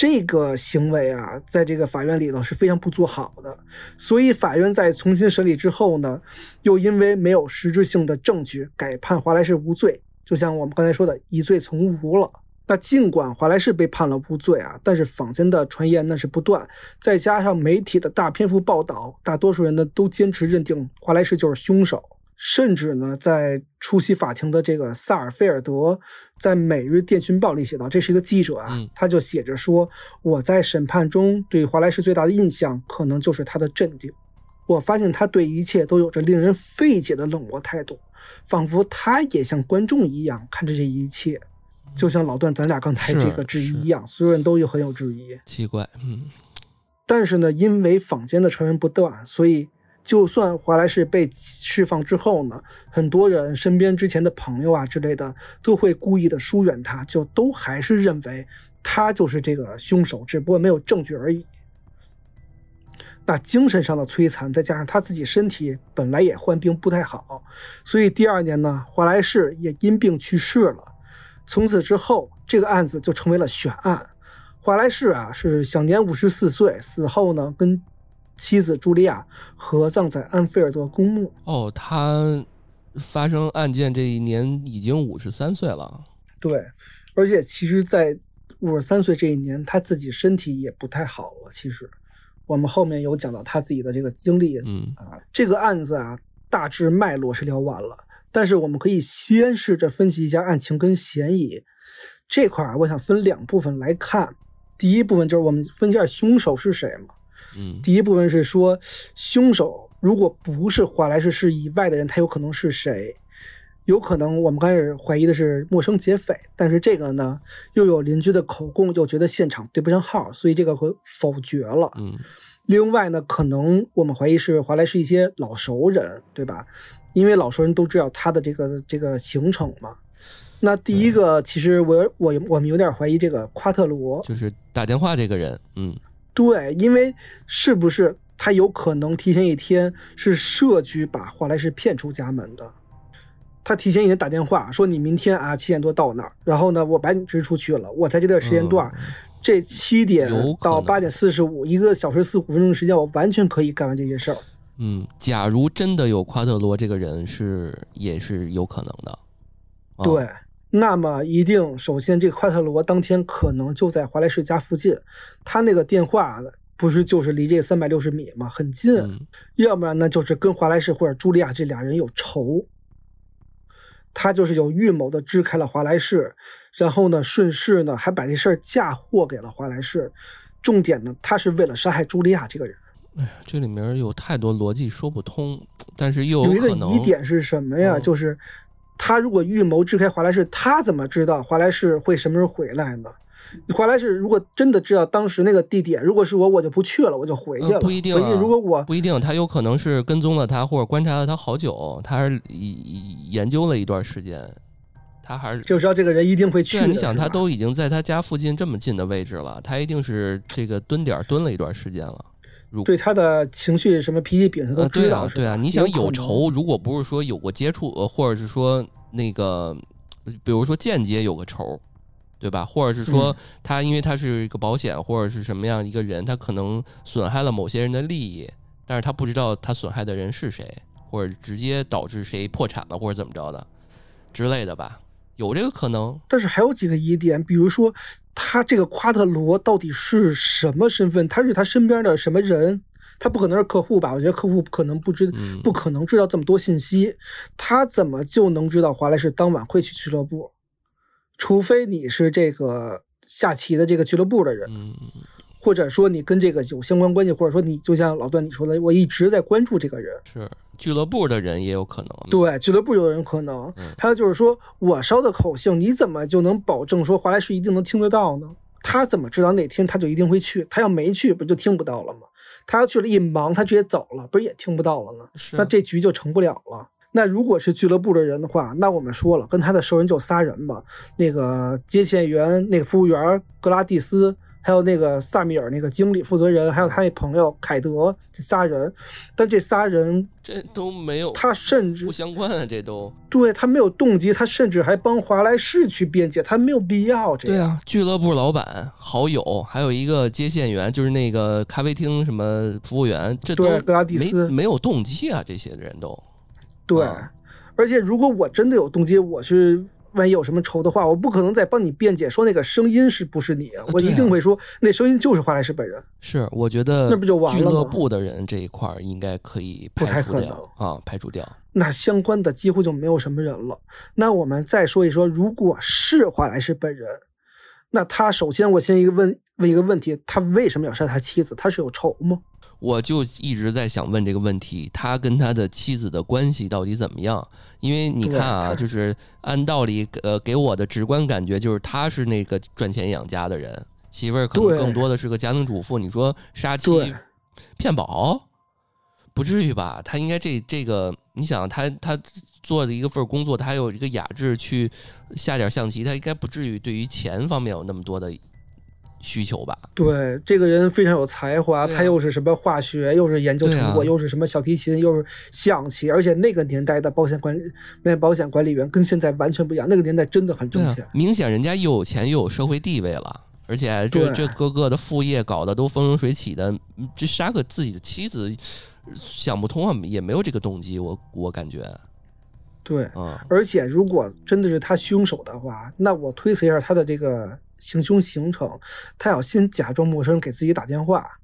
这个行为啊，在这个法院里头是非常不做好的，所以法院在重新审理之后呢，又因为没有实质性的证据，改判华莱士无罪。就像我们刚才说的，疑罪从无了。那尽管华莱士被判了无罪啊，但是坊间的传言那是不断，再加上媒体的大篇幅报道，大多数人呢都坚持认定华莱士就是凶手。甚至呢，在出席法庭的这个萨尔菲尔德，在《每日电讯报》里写道：“这是一个记者啊，他就写着说，我在审判中对华莱士最大的印象，可能就是他的镇定。我发现他对一切都有着令人费解的冷漠态度，仿佛他也像观众一样看着这一切，就像老段咱俩刚才这个质疑一样，所有人都有很有质疑。奇怪，嗯。但是呢，因为坊间的传闻不断，所以。”就算华莱士被释放之后呢，很多人身边之前的朋友啊之类的都会故意的疏远他，就都还是认为他就是这个凶手，只不过没有证据而已。那精神上的摧残，再加上他自己身体本来也患病不太好，所以第二年呢，华莱士也因病去世了。从此之后，这个案子就成为了悬案。华莱士啊，是享年五十四岁，死后呢，跟。妻子茱莉亚合葬在安菲尔德公墓。哦，他发生案件这一年已经五十三岁了。对，而且其实，在五十三岁这一年，他自己身体也不太好了。其实，我们后面有讲到他自己的这个经历。嗯啊，这个案子啊，大致脉络是聊完了，但是我们可以先试着分析一下案情跟嫌疑这块儿。我想分两部分来看。第一部分就是我们分析下凶手是谁嘛。嗯，第一部分是说，凶手如果不是华莱士市以外的人，他有可能是谁？有可能我们开始怀疑的是陌生劫匪，但是这个呢，又有邻居的口供，又觉得现场对不上号，所以这个会否决了。嗯，另外呢，可能我们怀疑是华莱士一些老熟人，对吧？因为老熟人都知道他的这个这个行程嘛。那第一个，其实我我我们有点怀疑这个夸特罗，就是打电话这个人，嗯。对，因为是不是他有可能提前一天是社区把华莱士骗出家门的？他提前一天打电话说：“你明天啊七点多到那儿，然后呢我把你支出去了。我在这段时间段，这七点到八点四十五一个小时四五分钟的时间，我完全可以干完这些事儿。”嗯，假如真的有夸特罗这个人，是也是有可能的。对。那么一定，首先这个夸特罗当天可能就在华莱士家附近，他那个电话不是就是离这三百六十米吗？很近。要不然呢，就是跟华莱士或者茱莉亚这俩人有仇，他就是有预谋的支开了华莱士，然后呢，顺势呢还把这事儿嫁祸给了华莱士。重点呢，他是为了杀害茱莉亚这个人。哎呀，这里面有太多逻辑说不通，但是又有一个疑点是什么呀？就是。他如果预谋支开华莱士，他怎么知道华莱士会什么时候回来呢？华莱士如果真的知道当时那个地点，如果是我，我就不去了，我就回去了。不一定，如果我不一定，他有可能是跟踪了他，或者观察了他好久，他是研究了一段时间，他还是就知道这个人一定会去。你想，他都已经在他家附近这么近的位置了，他一定是这个蹲点蹲了一段时间了。对他的情绪什么脾气秉性都知道。对啊，你想有仇，如果不是说有过接触，呃，或者是说那个，比如说间接有个仇。对吧？或者是说他因为他是一个保险或者是什么样一个人，他可能损害了某些人的利益，但是他不知道他损害的人是谁，或者直接导致谁破产了或者怎么着的之类的吧？有这个可能。但是还有几个疑点，比如说他这个夸特罗到底是什么身份？他是他身边的什么人？他不可能是客户吧？我觉得客户可能不知，不可能知道这么多信息。他怎么就能知道华莱士当晚会去俱乐部？除非你是这个下棋的这个俱乐部的人，或者说你跟这个有相关关系，或者说你就像老段你说的，我一直在关注这个人，是俱乐部的人也有可能。对，俱乐部有人可能。还有就是说我捎的口信，你怎么就能保证说华莱士一定能听得到呢？他怎么知道哪天他就一定会去？他要没去，不就听不到了吗？他要去了一忙，他直接走了，不是也听不到了呢？那这局就成不了了。那如果是俱乐部的人的话，那我们说了，跟他的熟人就仨人吧，那个接线员、那个服务员格拉蒂斯，还有那个萨米尔那个经理负责人，还有他那朋友凯德，这仨人。但这仨人这都没有，他甚至不相关啊，这都对他没有动机，他甚至还帮华莱士去辩解，他没有必要这样。对啊，俱乐部老板好友，还有一个接线员，就是那个咖啡厅什么服务员，这都格拉蒂斯没有动机啊，这些人都。对，而且如果我真的有动机，我是万一有什么仇的话，我不可能再帮你辩解说那个声音是不是你，我一定会说那声音就是华莱士本人。是，我觉得那不就完了俱乐部的人这一块应该可以排除掉啊，排除掉。那相关的几乎就没有什么人了。那我们再说一说，如果是华莱士本人，那他首先我先一个问问一个问题，他为什么要杀他妻子？他是有仇吗？我就一直在想问这个问题，他跟他的妻子的关系到底怎么样？因为你看啊，就是按道理，呃，给我的直观感觉就是他是那个赚钱养家的人，媳妇儿可能更多的是个家庭主妇。你说杀妻骗保，不至于吧？他应该这这个，你想他他做的一个份工作，他有一个雅致去下点象棋，他应该不至于对于钱方面有那么多的。需求吧，对这个人非常有才华，他又是什么化学，又是研究成果，又是什么小提琴，又是象棋，而且那个年代的保险管理、保险管理员跟现在完全不一样，那个年代真的很挣钱。明显人家又有钱又有社会地位了，而且这这各个的副业搞得都风生水起的，这杀个自己的妻子想不通啊，也没有这个动机，我我感觉。对，而且如果真的是他凶手的话，那我推测一下他的这个。行凶行程，他要先假装陌生人给自己打电话，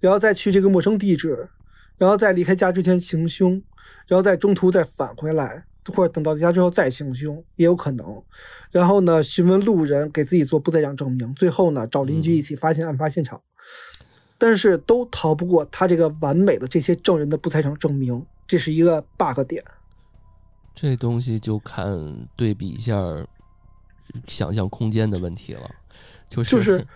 然后再去这个陌生地址，然后在离开家之前行凶，然后在中途再返回来，或者等到家之后再行凶也有可能。然后呢，询问路人给自己做不在场证明，最后呢找邻居一起发现案发现场，但是都逃不过他这个完美的这些证人的不在场证明，这是一个 bug 点。这东西就看对比一下。想象空间的问题了，就是就是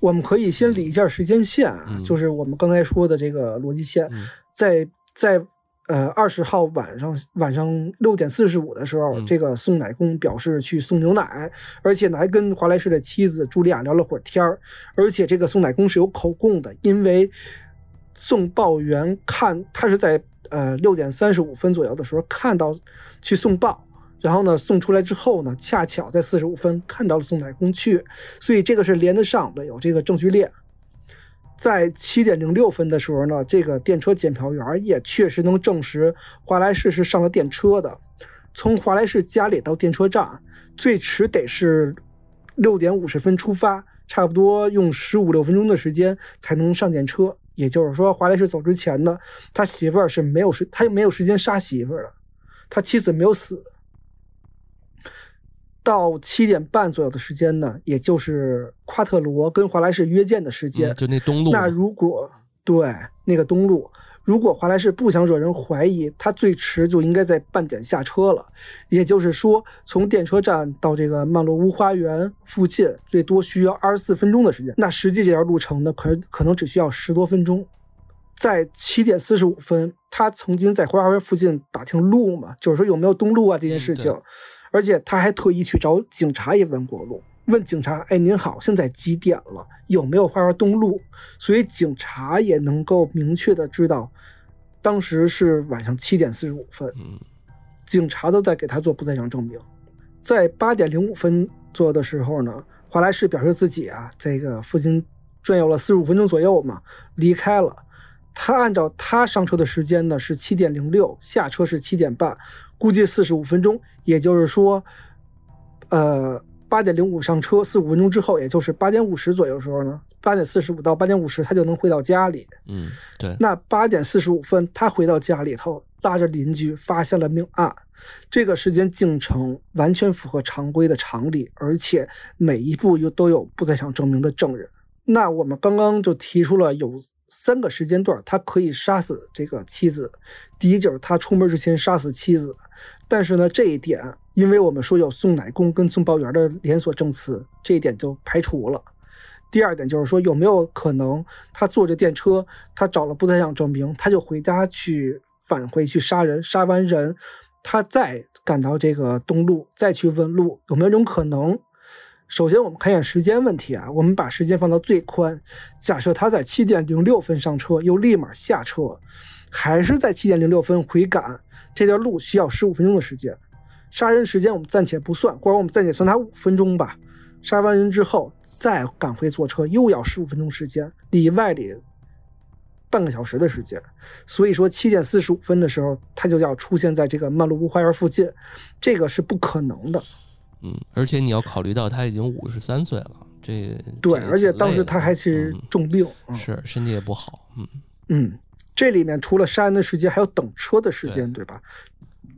我们可以先理一下时间线啊，就是我们刚才说的这个逻辑线，在在呃二十号晚上晚上六点四十五的时候，这个送奶工表示去送牛奶，而且呢还跟华莱士的妻子茱莉亚聊了会儿天儿，而且这个送奶工是有口供的，因为送报员看他是在呃六点三十五分左右的时候看到去送报。然后呢，送出来之后呢，恰巧在四十五分看到了送奶工去，所以这个是连得上的，有这个证据链。在七点零六分的时候呢，这个电车检票员也确实能证实华莱士是上了电车的。从华莱士家里到电车站，最迟得是六点五十分出发，差不多用十五六分钟的时间才能上电车。也就是说，华莱士走之前呢，他媳妇儿是没有时，他没有时间杀媳妇儿的，他妻子没有死。到七点半左右的时间呢，也就是夸特罗跟华莱士约见的时间，就那东路。那如果对那个东路，如果华莱士不想惹人怀疑，他最迟就应该在半点下车了。也就是说，从电车站到这个曼洛屋花园附近，最多需要二十四分钟的时间。那实际这条路程呢，可可能只需要十多分钟。在七点四十五分，他曾经在花园附近打听路嘛，就是说有没有东路啊这件事情。而且他还特意去找警察也问过路。问警察：“哎，您好，现在几点了？有没有花园东路？”所以警察也能够明确的知道，当时是晚上七点四十五分。嗯，警察都在给他做不在场证明。在八点零五分左右的时候呢，华莱士表示自己啊，这个附近转悠了四十五分钟左右嘛，离开了。他按照他上车的时间呢是七点零六，下车是七点半，估计四十五分钟，也就是说，呃。八点零五上车，四五分钟之后，也就是八点五十左右时候呢，八点四十五到八点五十，他就能回到家里。嗯，对。那八点四十五分，他回到家里头，拉着邻居发现了命案。这个时间进程完全符合常规的常理，而且每一步又都有不在场证明的证人。那我们刚刚就提出了有三个时间段，他可以杀死这个妻子。第一就是他出门之前杀死妻子，但是呢，这一点。因为我们说有送奶工跟送报员的连锁证词，这一点就排除了。第二点就是说，有没有可能他坐着电车，他找了不在场证明，他就回家去返回去杀人，杀完人，他再赶到这个东路再去问路，有没有这种可能？首先我们看一下时间问题啊，我们把时间放到最宽，假设他在七点零六分上车，又立马下车，还是在七点零六分回赶，这条路需要十五分钟的时间。杀人时间我们暂且不算，或者我们暂且算他五分钟吧。杀完人之后再赶回坐车，又要十五分钟时间，里外里半个小时的时间。所以说七点四十五分的时候，他就要出现在这个曼露屋花园附近，这个是不可能的。嗯，而且你要考虑到他已经五十三岁了，这对，而且当时他还是重病，是身体也不好。嗯嗯，这里面除了杀人的时间，还有等车的时间，对吧？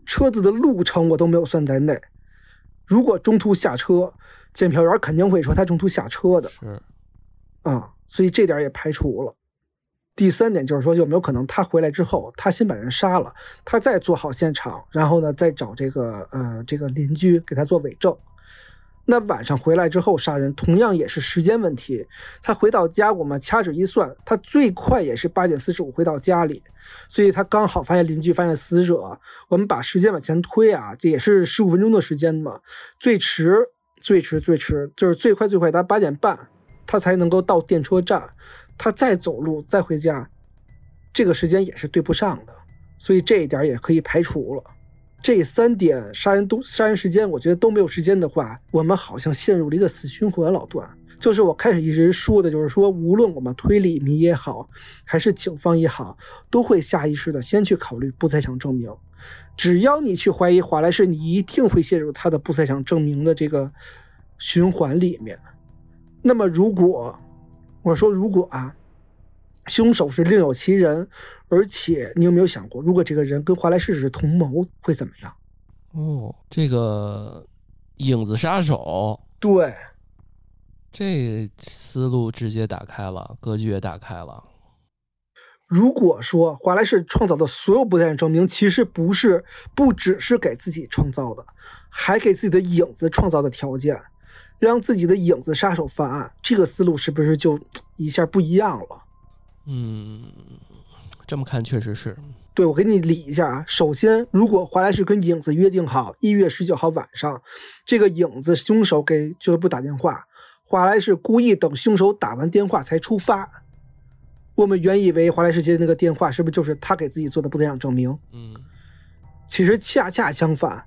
车子的路程我都没有算在内。如果中途下车，检票员肯定会说他中途下车的。是，啊，所以这点也排除了。第三点就是说，有没有可能他回来之后，他先把人杀了，他再做好现场，然后呢，再找这个呃这个邻居给他做伪证。那晚上回来之后杀人，同样也是时间问题。他回到家，我们掐指一算，他最快也是八点四十五回到家里，所以他刚好发现邻居发现死者。我们把时间往前推啊，这也是十五分钟的时间嘛。最迟最迟最迟就是最快最快，他八点半他才能够到电车站，他再走路再回家，这个时间也是对不上的，所以这一点也可以排除了。这三点杀人都杀人时间，我觉得都没有时间的话，我们好像陷入了一个死循环。老段，就是我开始一直说的，就是说，无论我们推理迷也好，还是警方也好，都会下意识的先去考虑不在场证明。只要你去怀疑华莱士，你一定会陷入他的不在场证明的这个循环里面。那么，如果我说如果啊。凶手是另有其人，而且你有没有想过，如果这个人跟华莱士是同谋，会怎么样？哦，这个影子杀手，对，这思路直接打开了，格局也打开了。如果说华莱士创造的所有不在场证明，其实不是不只是给自己创造的，还给自己的影子创造的条件，让自己的影子杀手犯案，这个思路是不是就一下不一样了？嗯，这么看确实是。对，我给你理一下啊。首先，如果华莱士跟影子约定好一月十九号晚上，这个影子凶手给俱乐部打电话，华莱士故意等凶手打完电话才出发。我们原以为华莱士接的那个电话是不是就是他给自己做的不在场证明？嗯，其实恰恰相反，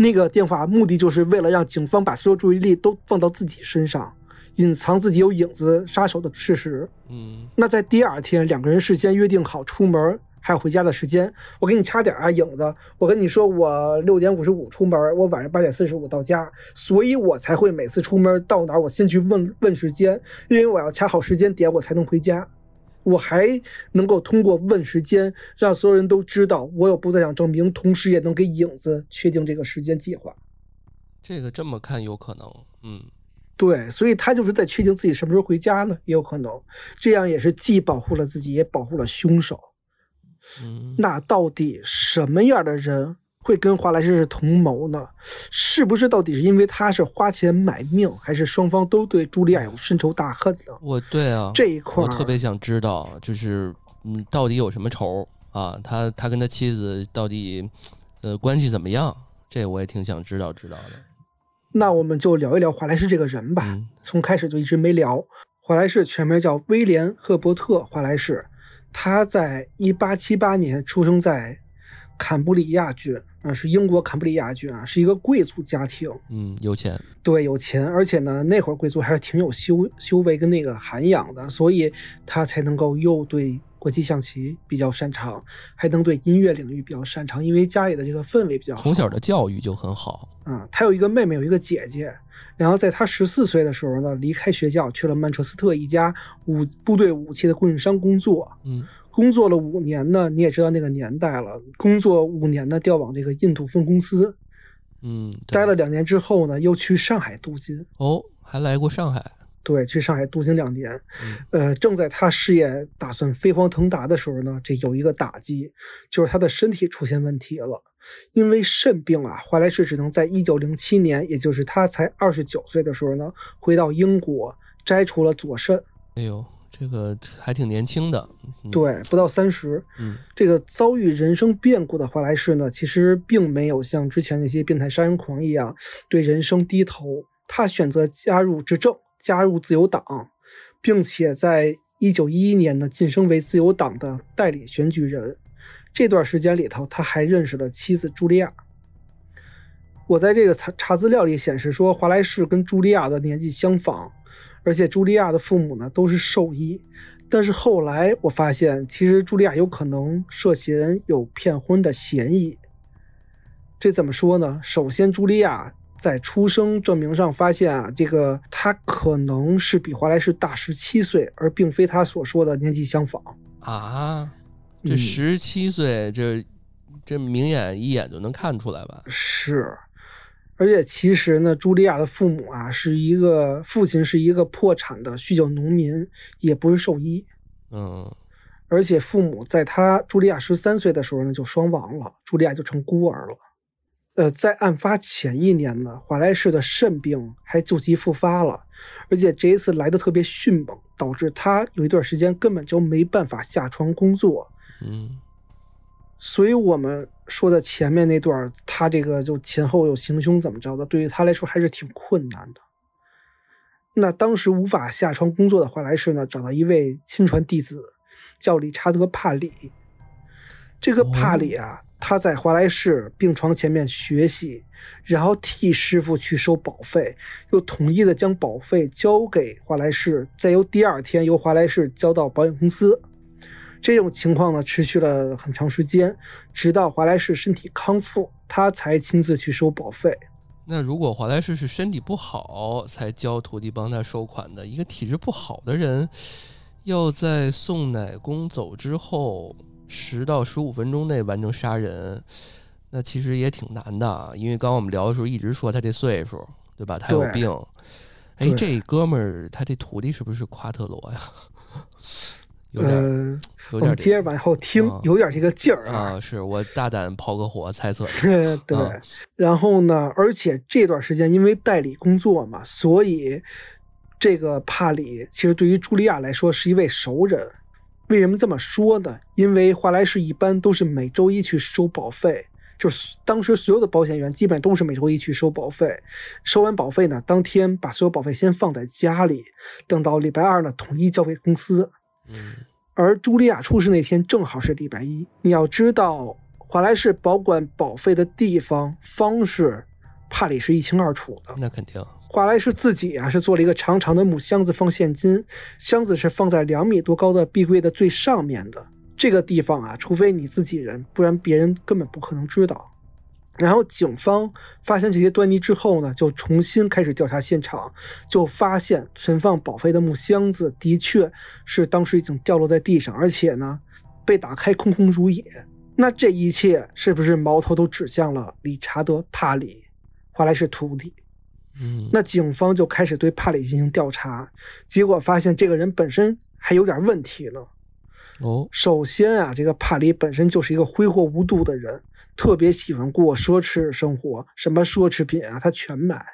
那个电话目的就是为了让警方把所有注意力都放到自己身上。隐藏自己有影子杀手的事实。嗯，那在第二天，两个人事先约定好出门还有回家的时间，我给你掐点啊，影子。我跟你说，我六点五十五出门，我晚上八点四十五到家，所以我才会每次出门到哪，我先去问问时间，因为我要掐好时间点，我才能回家。我还能够通过问时间，让所有人都知道我有不在场证明，同时也能给影子确定这个时间计划。这个这么看有可能，嗯。对，所以他就是在确定自己什么时候回家呢，也有可能，这样也是既保护了自己，也保护了凶手。嗯，那到底什么样的人会跟华莱士是同谋呢？是不是到底是因为他是花钱买命，还是双方都对茱莉亚有深仇大恨呢？我对啊，这一块我特别想知道，就是嗯，到底有什么仇啊？他他跟他妻子到底呃关系怎么样？这我也挺想知道知道的。那我们就聊一聊华莱士这个人吧。从开始就一直没聊。华莱士全名叫威廉·赫伯特·华莱士，他在一八七八年出生在坎布里亚郡，啊，是英国坎布里亚郡啊，是一个贵族家庭。嗯，有钱。对，有钱，而且呢，那会儿贵族还是挺有修修为跟那个涵养的，所以他才能够又对。国际象棋比较擅长，还能对音乐领域比较擅长，因为家里的这个氛围比较好。从小的教育就很好。啊，他有一个妹妹，有一个姐姐。然后在他十四岁的时候呢，离开学校去了曼彻斯特一家武部队武器的供应商工作。嗯，工作了五年呢，你也知道那个年代了，工作五年呢，调往这个印度分公司。嗯，待了两年之后呢，又去上海镀金。哦，还来过上海。对，去上海镀金两年，呃，正在他事业打算飞黄腾达的时候呢，这有一个打击，就是他的身体出现问题了。因为肾病啊，华莱士只能在一九零七年，也就是他才二十九岁的时候呢，回到英国摘除了左肾。哎呦，这个还挺年轻的，对，不到三十。嗯，这个遭遇人生变故的华莱士呢，其实并没有像之前那些变态杀人狂一样对人生低头，他选择加入执政。加入自由党，并且在一九一一年呢晋升为自由党的代理选举人。这段时间里头，他还认识了妻子茱莉亚。我在这个查查资料里显示说，华莱士跟茱莉亚的年纪相仿，而且茱莉亚的父母呢都是兽医。但是后来我发现，其实茱莉亚有可能涉嫌有骗婚的嫌疑。这怎么说呢？首先，茱莉亚。在出生证明上发现啊，这个她可能是比华莱士大十七岁，而并非他所说的年纪相仿啊。这十七岁，这这明眼一眼就能看出来吧？是，而且其实呢，茱莉亚的父母啊，是一个父亲是一个破产的酗酒农民，也不是兽医。嗯，而且父母在他茱莉亚十三岁的时候呢，就双亡了，茱莉亚就成孤儿了。呃，在案发前一年呢，华莱士的肾病还旧疾复发了，而且这一次来的特别迅猛，导致他有一段时间根本就没办法下床工作。嗯，所以我们说的前面那段，他这个就前后有行凶怎么着的，对于他来说还是挺困难的。那当时无法下床工作的华莱士呢，找到一位亲传弟子，叫理查德·帕里。这个帕里啊。他在华莱士病床前面学习，然后替师傅去收保费，又统一的将保费交给华莱士，再由第二天由华莱士交到保险公司。这种情况呢，持续了很长时间，直到华莱士身体康复，他才亲自去收保费。那如果华莱士是身体不好才教徒弟帮他收款的，一个体质不好的人，要在送奶工走之后。十到十五分钟内完成杀人，那其实也挺难的。因为刚刚我们聊的时候一直说他这岁数，对吧？他有病。哎，这哥们儿他这徒弟是不是夸特罗呀？有点，有点。接着往后听，有点这个劲儿啊。是我大胆抛个火猜测。对。然后呢，而且这段时间因为代理工作嘛，所以这个帕里其实对于茱莉亚来说是一位熟人。为什么这么说呢？因为华莱士一般都是每周一去收保费，就是当时所有的保险员基本都是每周一去收保费，收完保费呢，当天把所有保费先放在家里，等到礼拜二呢统一交给公司。嗯，而茱莉亚出事那天正好是礼拜一。你要知道，华莱士保管保费的地方方式，帕里是一清二楚的。那肯定。华莱士自己啊是做了一个长长的木箱子放现金，箱子是放在两米多高的壁柜的最上面的。这个地方啊，除非你自己人，不然别人根本不可能知道。然后警方发现这些端倪之后呢，就重新开始调查现场，就发现存放保费的木箱子的确是当时已经掉落在地上，而且呢被打开空空如也。那这一切是不是矛头都指向了理查德·帕里，华莱士徒弟？嗯，那警方就开始对帕里进行调查，结果发现这个人本身还有点问题呢。哦，首先啊，这个帕里本身就是一个挥霍无度的人，特别喜欢过奢侈生活，什么奢侈品啊他全买。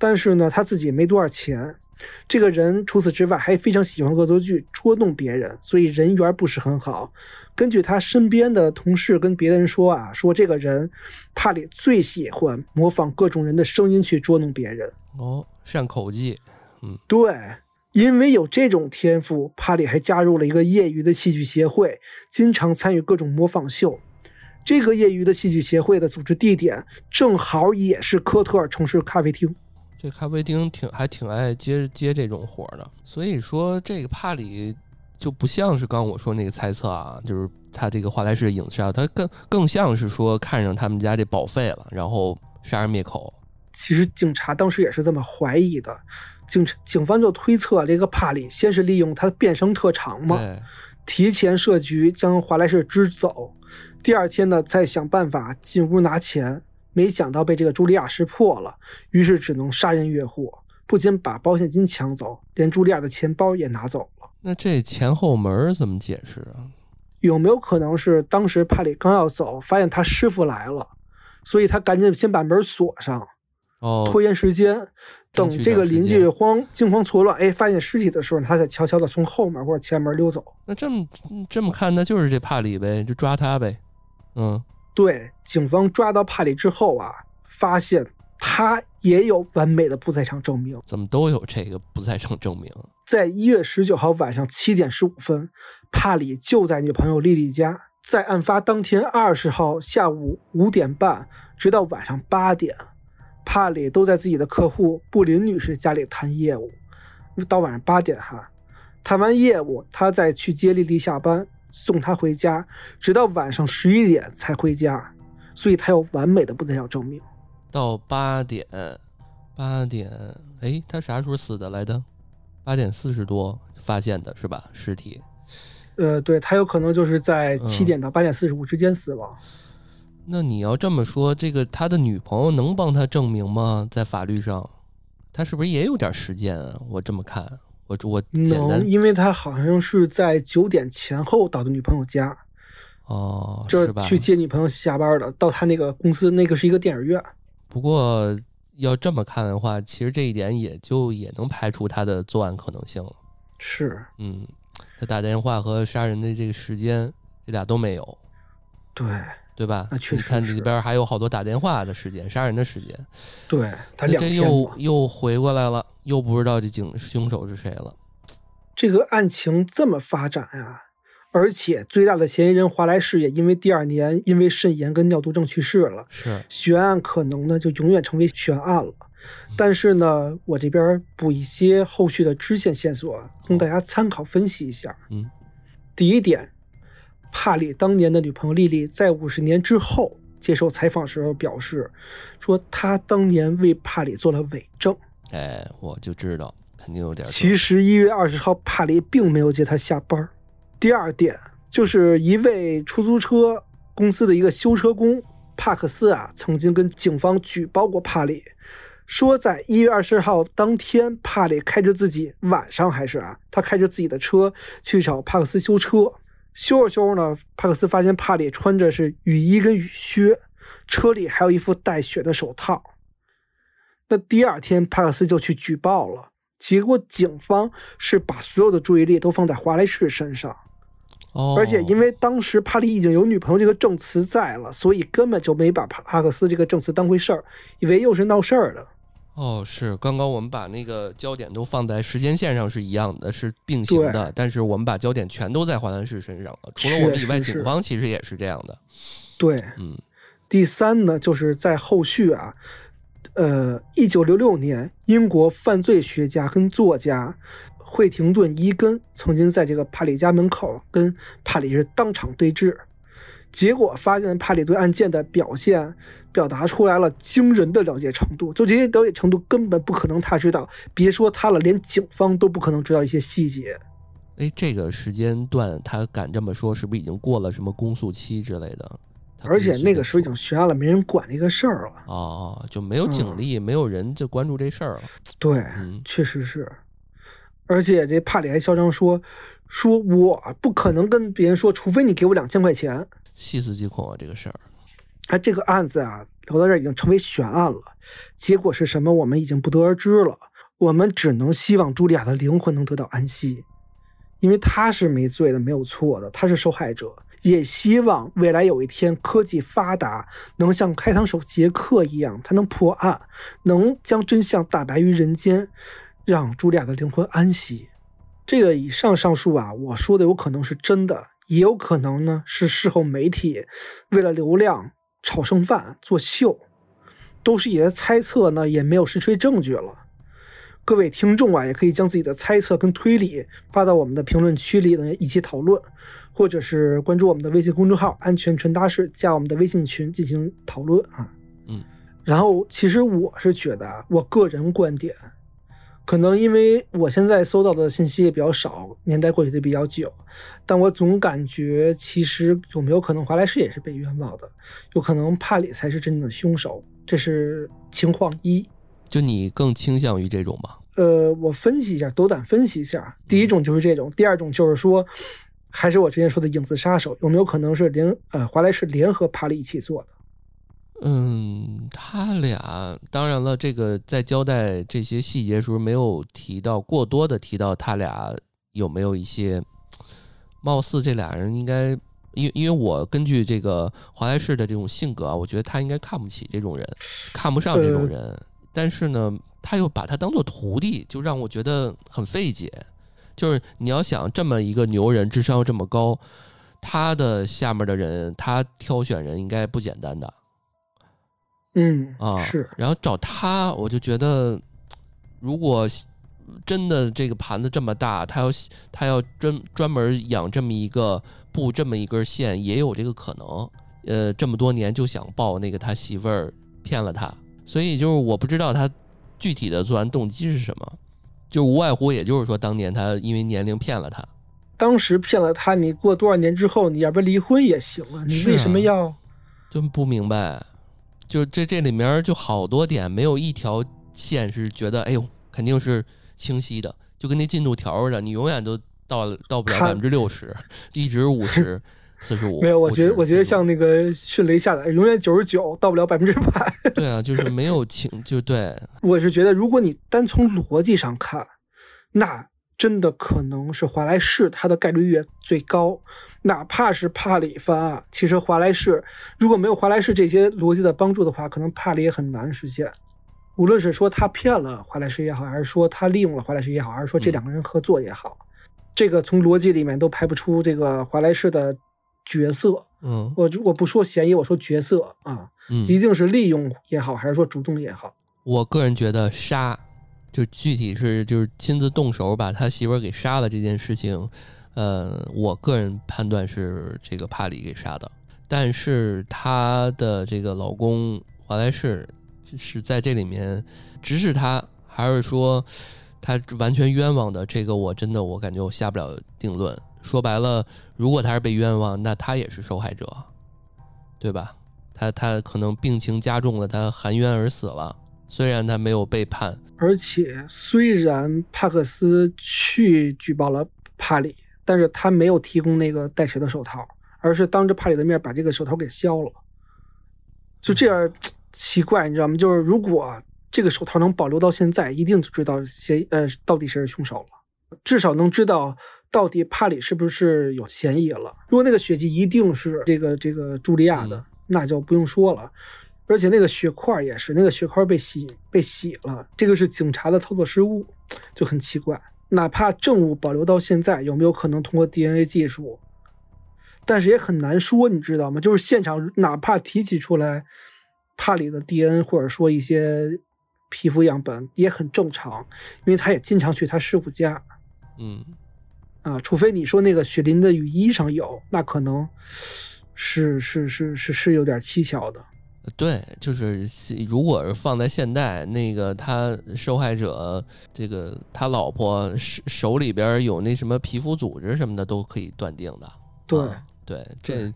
但是呢，他自己没多少钱。这个人除此之外还非常喜欢恶作剧，捉弄别人，所以人缘不是很好。根据他身边的同事跟别人说啊，说这个人帕里最喜欢模仿各种人的声音去捉弄别人。哦，善口技。嗯，对，因为有这种天赋，帕里还加入了一个业余的戏剧协会，经常参与各种模仿秀。这个业余的戏剧协会的组织地点正好也是科特尔城市咖啡厅。这咖啡厅挺还挺爱接接这种活的，所以说这个帕里就不像是刚我说那个猜测啊，就是他这个华莱士影杀，他更更像是说看上他们家这保费了，然后杀人灭口。其实警察当时也是这么怀疑的，警警方就推测这个帕里先是利用他的变声特长嘛，提前设局将华莱士支走，第二天呢再想办法进屋拿钱。没想到被这个茱莉亚识破了，于是只能杀人越货，不仅把保险金抢走，连茱莉亚的钱包也拿走了。那这前后门怎么解释啊？有没有可能是当时帕里刚要走，发现他师傅来了，所以他赶紧先把门锁上，哦，拖延时间，等这个邻居慌惊慌错乱，哎，发现尸体的时候，他才悄悄的从后门或者前门溜走。那这么这么看，那就是这帕里呗，就抓他呗，嗯。对，警方抓到帕里之后啊，发现他也有完美的不在场证明。怎么都有这个不在场证明？在一月十九号晚上七点十五分，帕里就在女朋友丽丽家。在案发当天二十号下午五点半，直到晚上八点，帕里都在自己的客户布林女士家里谈业务。到晚上八点哈，谈完业务，他再去接丽丽下班。送他回家，直到晚上十一点才回家，所以他有完美的不在场证明。到八点，八点，哎，他啥时候死的来的？八点四十多发现的是吧？尸体？呃，对他有可能就是在七点到八点四十五之间死亡。那你要这么说，这个他的女朋友能帮他证明吗？在法律上，他是不是也有点时间啊？我这么看。我我能，因为他好像是在九点前后到的女朋友家，哦，就是去接女朋友下班的。到他那个公司，那个是一个电影院。不过要这么看的话，其实这一点也就也能排除他的作案可能性了。是，嗯，他打电话和杀人的这个时间，这俩都没有。对。对吧？那确实，你看里边还有好多打电话的时间，杀人的时间。对他这又又回过来了，又不知道这警凶手是谁了。这个案情这么发展呀，而且最大的嫌疑人华莱士也因为第二年因为肾炎跟尿毒症去世了。是悬案可能呢就永远成为悬案了。但是呢，我这边补一些后续的支线线索，供大家参考分析一下。嗯，第一点。帕里当年的女朋友丽丽在五十年之后接受采访时候表示，说他当年为帕里做了伪证。哎，我就知道肯定有点。其实一月二十号，帕里并没有接他下班。第二点就是一位出租车公司的一个修车工帕克斯啊，曾经跟警方举报过帕里，说在一月二十号当天，帕里开着自己晚上还是啊，他开着自己的车去找帕克斯修车。修着修着呢，帕克斯发现帕里穿着是雨衣跟雨靴，车里还有一副带血的手套。那第二天，帕克斯就去举报了，结果警方是把所有的注意力都放在华莱士身上。哦，而且因为当时帕里已经有女朋友这个证词在了，所以根本就没把帕帕克斯这个证词当回事儿，以为又是闹事儿的。哦，是刚刚我们把那个焦点都放在时间线上是一样的，是并行的，但是我们把焦点全都在华莱士身上了。除了我们以外，警方其实也是这样的。对，嗯。第三呢，就是在后续啊，呃，一九六六年，英国犯罪学家跟作家惠廷顿·伊根曾经在这个帕里家门口跟帕里是当场对峙。结果发现帕里对案件的表现表达出来了惊人的了解程度，就这些了解程度根本不可能他知道，别说他了，连警方都不可能知道一些细节。哎，这个时间段他敢这么说，是不是已经过了什么公诉期之类的？而且那个时候已经悬案了，没人管这个事儿了。哦，就没有警力，没有人就关注这事儿了。对，确实是。而且这帕里还嚣张说：“说我不可能跟别人说，除非你给我两千块钱。”细思极恐啊，这个事儿。哎，这个案子啊，聊到这儿已经成为悬案了。结果是什么，我们已经不得而知了。我们只能希望茱莉亚的灵魂能得到安息，因为她是没罪的，没有错的，她是受害者。也希望未来有一天科技发达，能像开膛手杰克一样，他能破案，能将真相大白于人间，让茱莉亚的灵魂安息。这个以上上述啊，我说的有可能是真的，也有可能呢是事后媒体为了流量炒剩饭作秀，都是一些猜测呢，也没有实锤证据了。各位听众啊，也可以将自己的猜测跟推理发到我们的评论区里呢，一起讨论，或者是关注我们的微信公众号“安全传达室”，加我们的微信群进行讨论啊。嗯，然后其实我是觉得，我个人观点，可能因为我现在搜到的信息也比较少，年代过去的比较久，但我总感觉其实有没有可能华莱士也是被冤枉的，有可能帕里才是真正的凶手，这是情况一。就你更倾向于这种吧？呃，我分析一下，斗胆分析一下。第一种就是这种，第二种就是说，还是我之前说的影子杀手，有没有可能是联呃华莱士联合帕里一起做的？嗯，他俩当然了，这个在交代这些细节时候没有提到过多的提到他俩有没有一些，貌似这俩人应该，因因为我根据这个华莱士的这种性格啊，我觉得他应该看不起这种人，看不上这种人。但是呢，他又把他当做徒弟，就让我觉得很费解。就是你要想这么一个牛人，智商又这么高，他的下面的人，他挑选人应该不简单的。嗯啊是。然后找他，我就觉得，如果真的这个盘子这么大，他要他要专专门养这么一个布这么一根线，也有这个可能。呃，这么多年就想抱那个他媳妇儿，骗了他。所以就是我不知道他具体的作案动机是什么，就无外乎也就是说当年他因为年龄骗了他，当时骗了他，你过多少年之后，你要不离婚也行啊，你为什么要？就不明白，就这这里面就好多点没有一条线是觉得哎呦肯定是清晰的，就跟那进度条似的，你永远都到到不了百分之六十，一直五十。四十五没有，我觉得我觉得像那个迅雷下载，永远九十九到不了百分之百。对啊，就是没有清，就对。我是觉得，如果你单从逻辑上看，那真的可能是华莱士他的概率越最高。哪怕是帕里犯案，其实华莱士如果没有华莱士这些逻辑的帮助的话，可能帕里也很难实现。无论是说他骗了华莱士也好，还是说他利用了华莱士也好，还是说这两个人合作也好，这个从逻辑里面都排不出这个华莱士的。角色，嗯，我我不说嫌疑，我说角色啊，嗯，一定是利用也好，还是说主动也好。我个人觉得杀，就具体是就是亲自动手把他媳妇儿给杀了这件事情，呃，我个人判断是这个帕里给杀的，但是他的这个老公华莱士是在这里面指使他，还是说他完全冤枉的？这个我真的我感觉我下不了定论。说白了，如果他是被冤枉，那他也是受害者，对吧？他他可能病情加重了，他含冤而死了。虽然他没有背叛，而且虽然帕克斯去举报了帕里，但是他没有提供那个带血的手套，而是当着帕里的面把这个手套给削了。就这样奇怪，你知道吗？就是如果这个手套能保留到现在，一定就知道谁呃到底谁是凶手了，至少能知道。到底帕里是不是有嫌疑了？如果那个血迹一定是这个这个茱莉亚的，那就不用说了。而且那个血块也是，那个血块被洗被洗了，这个是警察的操作失误，就很奇怪。哪怕证物保留到现在，有没有可能通过 DNA 技术？但是也很难说，你知道吗？就是现场哪怕提取出来帕里的 DNA，或者说一些皮肤样本，也很正常，因为他也经常去他师傅家。嗯。啊，除非你说那个雪林的雨衣上有，那可能是是是是是有点蹊跷的。对，就是如果是放在现代，那个他受害者这个他老婆手手里边有那什么皮肤组织什么的，都可以断定的。对对，这，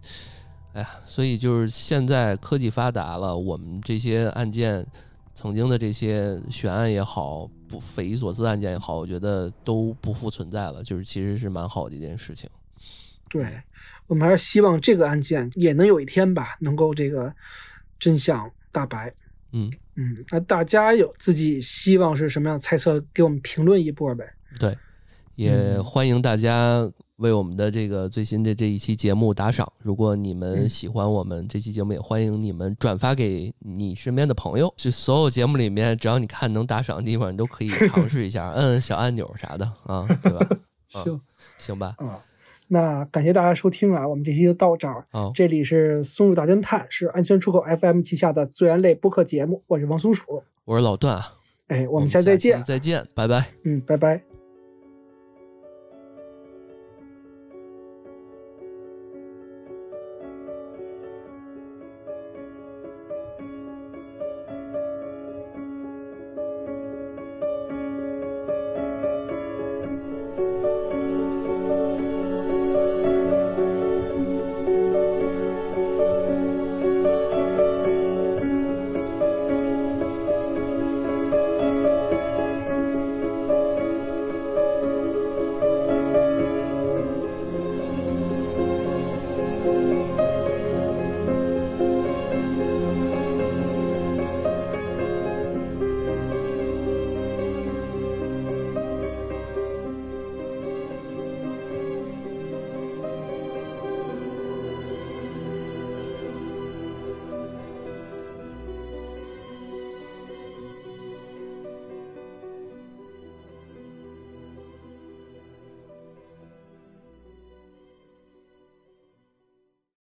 哎呀，所以就是现在科技发达了，我们这些案件曾经的这些悬案也好，不匪夷所思案件也好，我觉得都不复存在了，就是其实是蛮好的一件事情。对我们还是希望这个案件也能有一天吧，能够这个真相大白。嗯嗯，那大家有自己希望是什么样猜测，给我们评论一波呗。对，也欢迎大家为我们的这个最新的这一期节目打赏。如果你们喜欢我们这期节目，也欢迎你们转发给你身边的朋友。就所有节目里面，只要你看能打赏的地方，你都可以尝试一下，摁小按钮啥的啊，对吧？行行吧。啊，那感谢大家收听啊，我们这期就到这儿。好，这里是松鼠大侦探，是安全出口 FM 旗下的自然类播客节目，我是王松鼠。我是老段啊。哎，我们下次再见，再见，拜拜。嗯，拜拜。